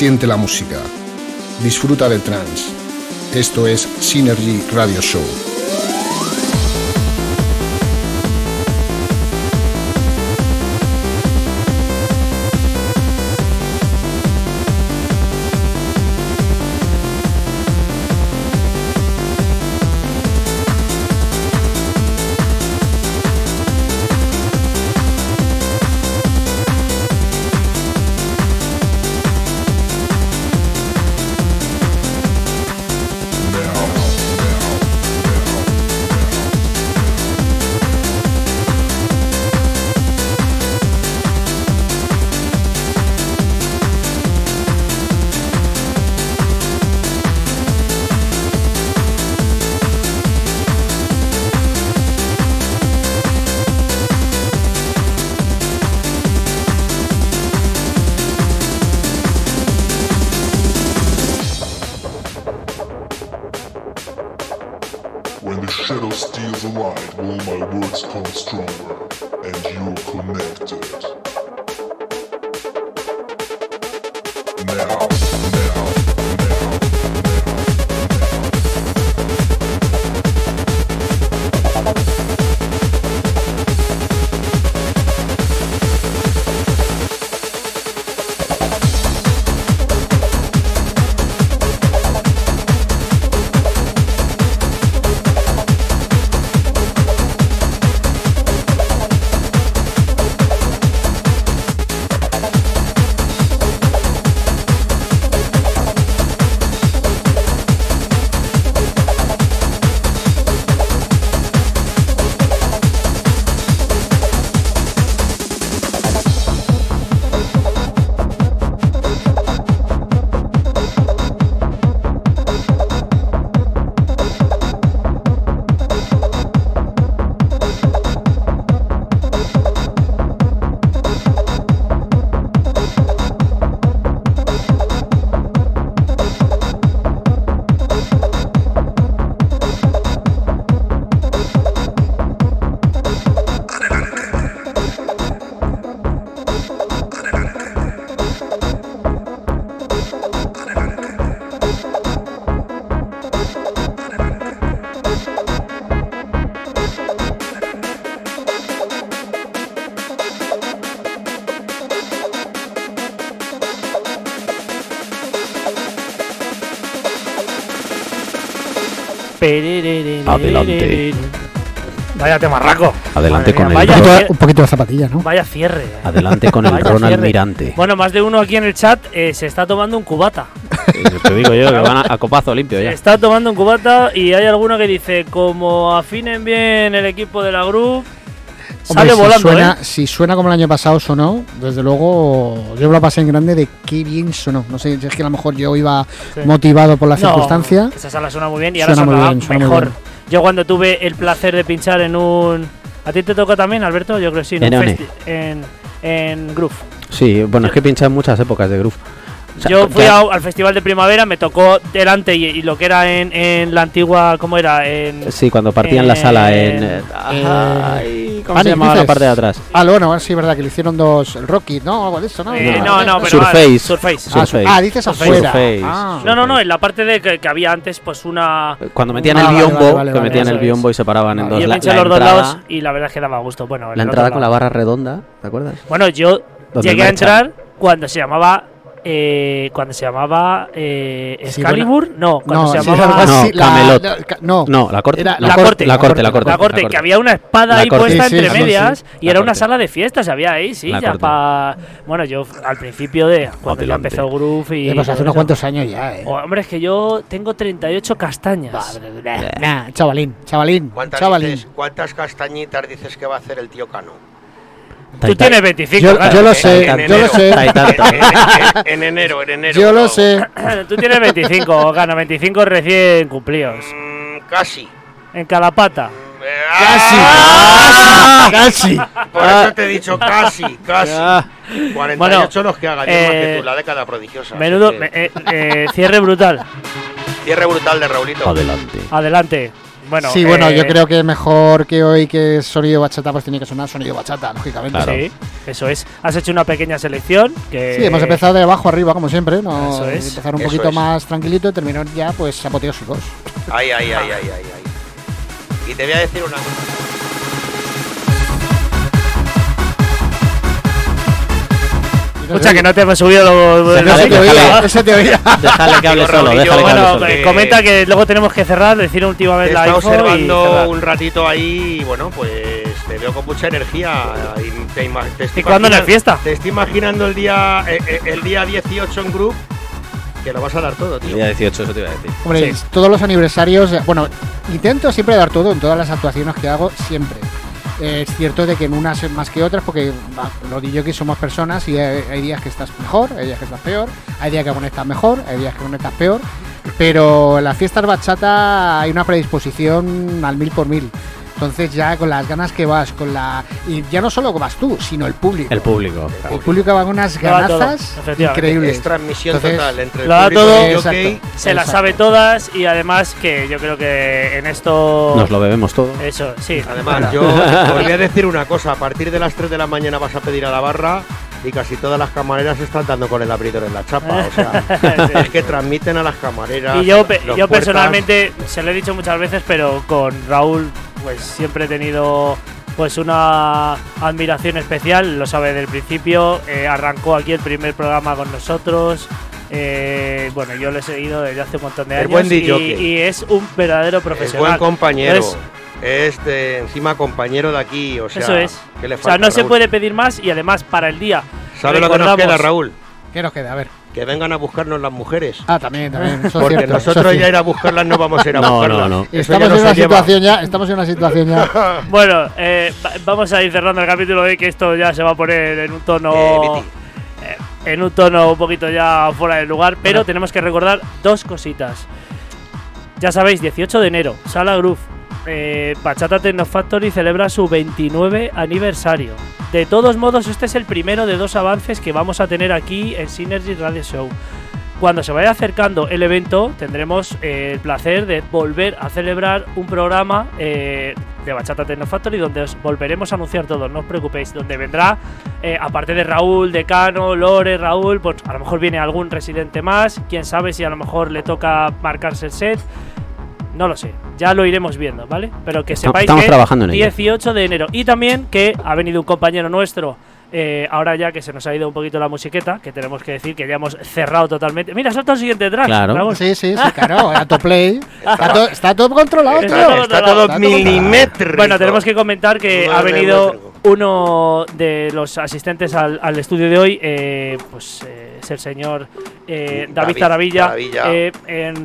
A: Siente la música. Disfruta del trance. Esto es Synergy Radio Show.
C: Adelante. Vaya temarraco.
D: Adelante
C: Madre
D: con
C: mía,
D: el
C: vaya
D: Ro-
C: cier-
G: Un poquito de zapatilla, ¿no?
C: Vaya cierre.
D: Adelante con el
C: Vaya
D: Ronald
C: cierre.
D: Mirante.
C: Bueno, más de uno aquí en el chat eh, se está tomando un cubata.
D: Te digo yo que van a, a copazo limpio
C: Se
D: ya.
C: está tomando un cubata y hay alguno que dice, como afinen bien el equipo de la group,
G: Hombre,
C: sale
G: si
C: volando,
G: suena,
C: ¿eh?
G: si suena como el año pasado sonó, desde luego yo me lo pasé en grande de qué bien sonó. No sé, si es que a lo mejor yo iba
C: Sí.
G: motivado por la
C: No,
G: circunstancia.
C: Esa sala suena muy bien y ahora
G: Suena muy
C: sonará
G: bien, suena muy
C: mejor.
G: bien.
C: Yo cuando tuve el placer de pinchar en un... ¿A ti te tocó también, Alberto? Yo creo que sí. En,
D: En
C: un en, en Groove.
D: Sí, bueno, es que pincha en muchas épocas de groove. O sea,
C: Yo fui a- al festival de primavera, me tocó delante y, y lo que era en, en la antigua, ¿cómo era? En,
D: Sí, cuando partían la sala en. eh,
G: Eh,
D: ¿Cómo se
G: Ani,
D: llamaba la parte de atrás?
G: Ah, bueno, sí, verdad, que le hicieron dos Rocky, ¿no? Algo de eso, ¿no?
C: Eh, no, no, pero
D: Surface.
C: vale, Surface.
G: Ah, su-
D: Surface.
G: ah, dices
C: Surface.
G: afuera.
D: Surface.
G: Ah.
C: No, no, no, en la parte de que, que había antes, pues una.
D: Cuando metían
G: Ah,
D: el
G: vale,
D: biombo,
G: vale, vale,
D: que metían el
C: es.
D: biombo y se paraban en dos.
C: yo
D: La,
C: los dos lados y la verdad es que daba gusto. Bueno, en
D: la entrada con la barra redonda, ¿te acuerdas?
C: Bueno, yo llegué a entrar cuando se llamaba eh, cuando se llamaba eh,
G: Sí,
C: Excalibur, no, cuando
G: No,
C: se llamaba
D: Camelot.
G: la- ca- no,
D: No, la corte.
G: Era
D: la,
C: la
D: corte,
C: corte,
D: la corte, la corte.
C: la corte, que había una espada ahí puesta
G: Sí, sí,
C: entre
G: sí, sí.
C: medias y
D: La
C: era una sala de fiestas, había ahí, sí,
D: La
C: ya para... Bueno, yo al principio de cuando ya empezó el groove y...
G: Pues hace unos cuantos años ya, eh.
C: Oh, hombre, es que yo tengo 38 castañas.
G: Nah, chavalín, chavalín,
I: ¿Cuántas,
G: chavalín.
I: dices- ¿Cuántas castañitas dices que va a hacer el tío Cano?
C: Tú tienes 25,
G: Yo,
C: claro.
G: yo lo
I: En
G: sé, yo
I: enero.
G: lo sé.
I: En, en- en enero, en enero.
G: Yo lo
I: no.
G: sé.
C: Tú tienes 25, gana 25 recién cumplidos.
I: Mm, casi.
C: En Calapata.
I: Eh,
G: Casi,
I: ¡ah!
G: casi, casi.
I: Por eso te he dicho casi, casi.
D: Ah.
I: 48
C: Bueno,
I: los que hagan, yo más que
C: eh,
I: tú, la década prodigiosa.
C: Menudo
I: que
C: eh, eh, cierre brutal.
I: Cierre brutal de Raulito.
D: Adelante.
C: Adelante. Bueno,
G: sí, bueno,
C: eh,
G: yo creo que mejor que hoy que sonido bachata, pues tiene que sonar sonido bachata, lógicamente.
D: Claro.
C: Sí, eso es. Has hecho una pequeña selección que
G: Sí, hemos empezado de abajo arriba, como siempre, ¿no?
C: Eso es.
G: Empezar un
I: Eso
G: poquito
I: es.
G: más tranquilito y terminar ya, pues, apoteósicos.
I: Ay, ay, ay, ay, ay, ay. Y te voy a decir una cosa.
C: Escucha que no te hemos subido lo, lo-
G: te oía, ese te oía.
D: Déjale que hable solo, que
C: Bueno,
D: solo.
C: eh,
I: que-
C: comenta que luego tenemos que cerrar, decir última vez la info y
I: observando
C: cerrar.
I: un ratito ahí y bueno, pues te veo con mucha energía. Y, te estoy
C: ¿Y cuándo en la fiesta?
I: Te estoy imaginando el día, eh, eh, el día 18 en Group, que lo vas a dar todo,
D: El
I: tío.
D: día 18, eso te iba a decir.
G: Hombre, todos los aniversarios, eh, bueno, intento siempre dar todo en todas las actuaciones que hago, siempre. Es cierto de que en unas más que otras, porque va, los DJs somos personas y hay, hay días que estás mejor, hay días que estás peor, hay días que conectas mejor, hay días que conectas peor, pero en las fiestas bachata hay una predisposición al mil por mil. Entonces ya con las ganas que vas, con la... Y ya no solo vas tú, sino el público.
D: El público.
G: El público va con unas ganazas increíbles.
I: Es transmisión
G: Entonces,
I: total entre el
C: lo da
I: público
C: todo.
I: y el
G: Exacto.
I: jockey.
C: Se las sabe todas y además que yo creo que en esto...
D: Nos lo bebemos todo.
C: Eso, sí.
I: Además, yo os voy a decir una cosa. A partir de las 3 de la mañana vas a pedir a la barra y casi todas las camareras están dando con el abridor en la chapa. O sea, es que transmiten a las camareras.
C: Y yo, yo
I: puertas.
C: personalmente, se lo he dicho muchas veces, pero con Raúl, pues siempre he tenido pues una admiración especial, lo sabe del principio, eh, arrancó aquí el primer programa con nosotros. eh, bueno, yo lo he seguido desde hace un montón de
I: El
C: años
I: buen
C: y,
I: DJ.
C: y es un verdadero
I: Es
C: profesional.
I: buen compañero.
C: Entonces,
I: es de encima compañero de aquí. O sea,
C: Eso es.
I: ¿qué le
C: o sea,
I: falta,
C: no se puede pedir más y además para el día.
I: ¿Sabe lo que nos queda, Raúl?
G: ¿Qué nos queda? A ver.
I: Que vengan a buscarnos las mujeres.
G: Ah, también, también. Eso
I: Porque
G: cierto, eso es
I: nosotros ya ir a buscarlas no vamos a ir a
D: No,
I: buscarlas.
D: no, no.
G: Estamos
I: no
G: en una
I: lleva.
G: situación ya, estamos en una situación ya.
C: Bueno, eh, va- vamos a ir cerrando el capítulo de que esto ya se va a poner en un tono.
I: Eh,
C: eh, en un tono un poquito ya fuera del lugar, pero tenemos que recordar dos cositas. Ya sabéis, 18 de enero, Sala Groove. Eh, Bachata Techno Factory celebra su 29 aniversario. De todos modos, este es el primero de dos avances que vamos a tener aquí en Synergy Radio Show. Cuando se vaya acercando el evento, tendremos eh, el placer de volver a celebrar un programa eh, de Bachata Techno Factory donde os volveremos a anunciar todo, no os preocupéis, donde vendrá, eh, aparte de Raúl, Decano, Lore, Raúl, pues a lo mejor viene algún residente más, quién sabe si a lo mejor le toca marcarse el set. No lo sé, ya lo iremos viendo, ¿vale? Pero que sepáis
D: estamos
C: que
D: trabajando en ello.
C: 18 de enero. Y también que ha venido un compañero nuestro, eh, ahora ya que se nos ha ido un poquito la musiqueta, que tenemos que decir que ya hemos cerrado totalmente. Mira, salta el siguiente track.
D: Claro.
G: Sí, sí, sí, claro. Está, to- está todo controlado,
C: Está
G: tío.
C: todo
I: Está todo
G: Está todo
I: milimétrico.
C: Bueno, tenemos que comentar que ha venido uno de los asistentes al, al estudio de hoy, eh, pues eh, es el señor eh, David,
I: David
C: Taravilla, eh,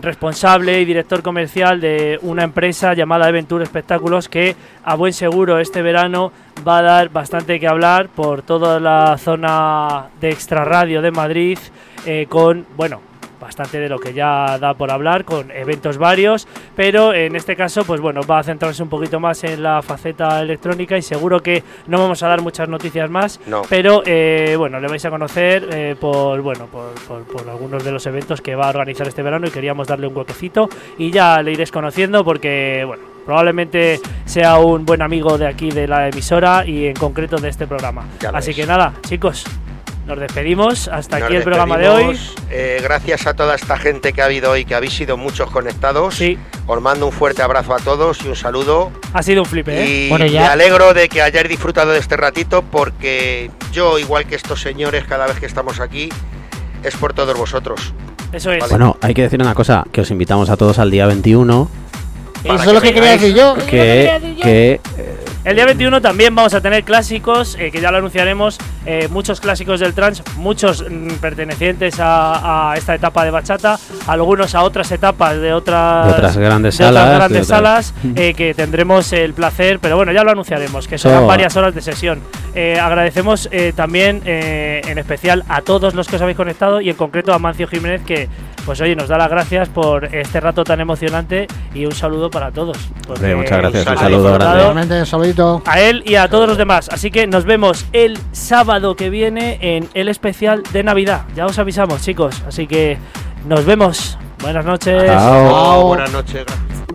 C: responsable y director comercial de una empresa llamada Aventura Espectáculos que a buen seguro este verano va a dar bastante que hablar por toda la zona de extrarradio de Madrid eh, con, bueno, bastante de lo que ya da por hablar, con eventos varios, pero en este caso, pues bueno, va a centrarse un poquito más en la faceta electrónica y seguro que no vamos a dar muchas noticias más,
I: No.
C: pero eh, bueno, le vais a conocer eh, por, bueno, por, por- por algunos de los eventos que va a organizar este verano y queríamos darle un huequecito y ya le iréis conociendo porque, bueno, probablemente sea un buen amigo de aquí de la emisora y en concreto de este programa. Así
I: es.
C: que nada, chicos, nos despedimos. Hasta
I: Nos
C: aquí el programa de hoy.
I: Eh, gracias a toda esta gente que ha habido hoy, que habéis sido muchos conectados.
C: Sí,
I: Os mando un fuerte abrazo a todos y un saludo.
C: ha sido un flipe, ¿eh?
I: Y
G: Bueno, ya-
I: me alegro de que hayáis disfrutado de este ratito porque yo, igual que estos señores, cada vez que estamos aquí,
L: es por todos vosotros.
C: Eso es.
D: Bueno, hay que decir una cosa, que os invitamos a todos al día 21,
G: Eso es lo que quería decir yo.
D: que, que
C: El día 21 también vamos a tener clásicos, eh, que ya lo anunciaremos, eh, muchos clásicos del trance, muchos mm, pertenecientes a, a esta etapa de bachata, algunos a otras etapas de otras,
D: De otras grandes
C: de otras
D: salas,
C: grandes
D: de otras-
C: salas, eh, que tendremos el placer, pero bueno, ya lo anunciaremos, que serán
D: Eso-
C: varias horas de sesión. Eh, agradecemos eh, también, eh, en especial, a todos los que os habéis conectado y en concreto a Mancio Jiménez, que pues oye, nos da las gracias por este rato tan emocionante y un saludo para todos.
D: Hombre, muchas gracias, un saludo grande.
G: Un saludito.
C: a él y a todos los demás. Así que nos vemos el sábado que viene en el especial de Navidad. Ya os avisamos, chicos. Así que nos vemos. Buenas noches.
L: Chao, buenas noches. gracias.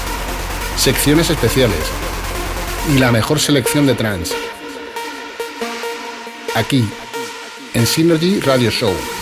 A: secciones especiales y la mejor selección de trance. Aquí, en Synergy Radio Show.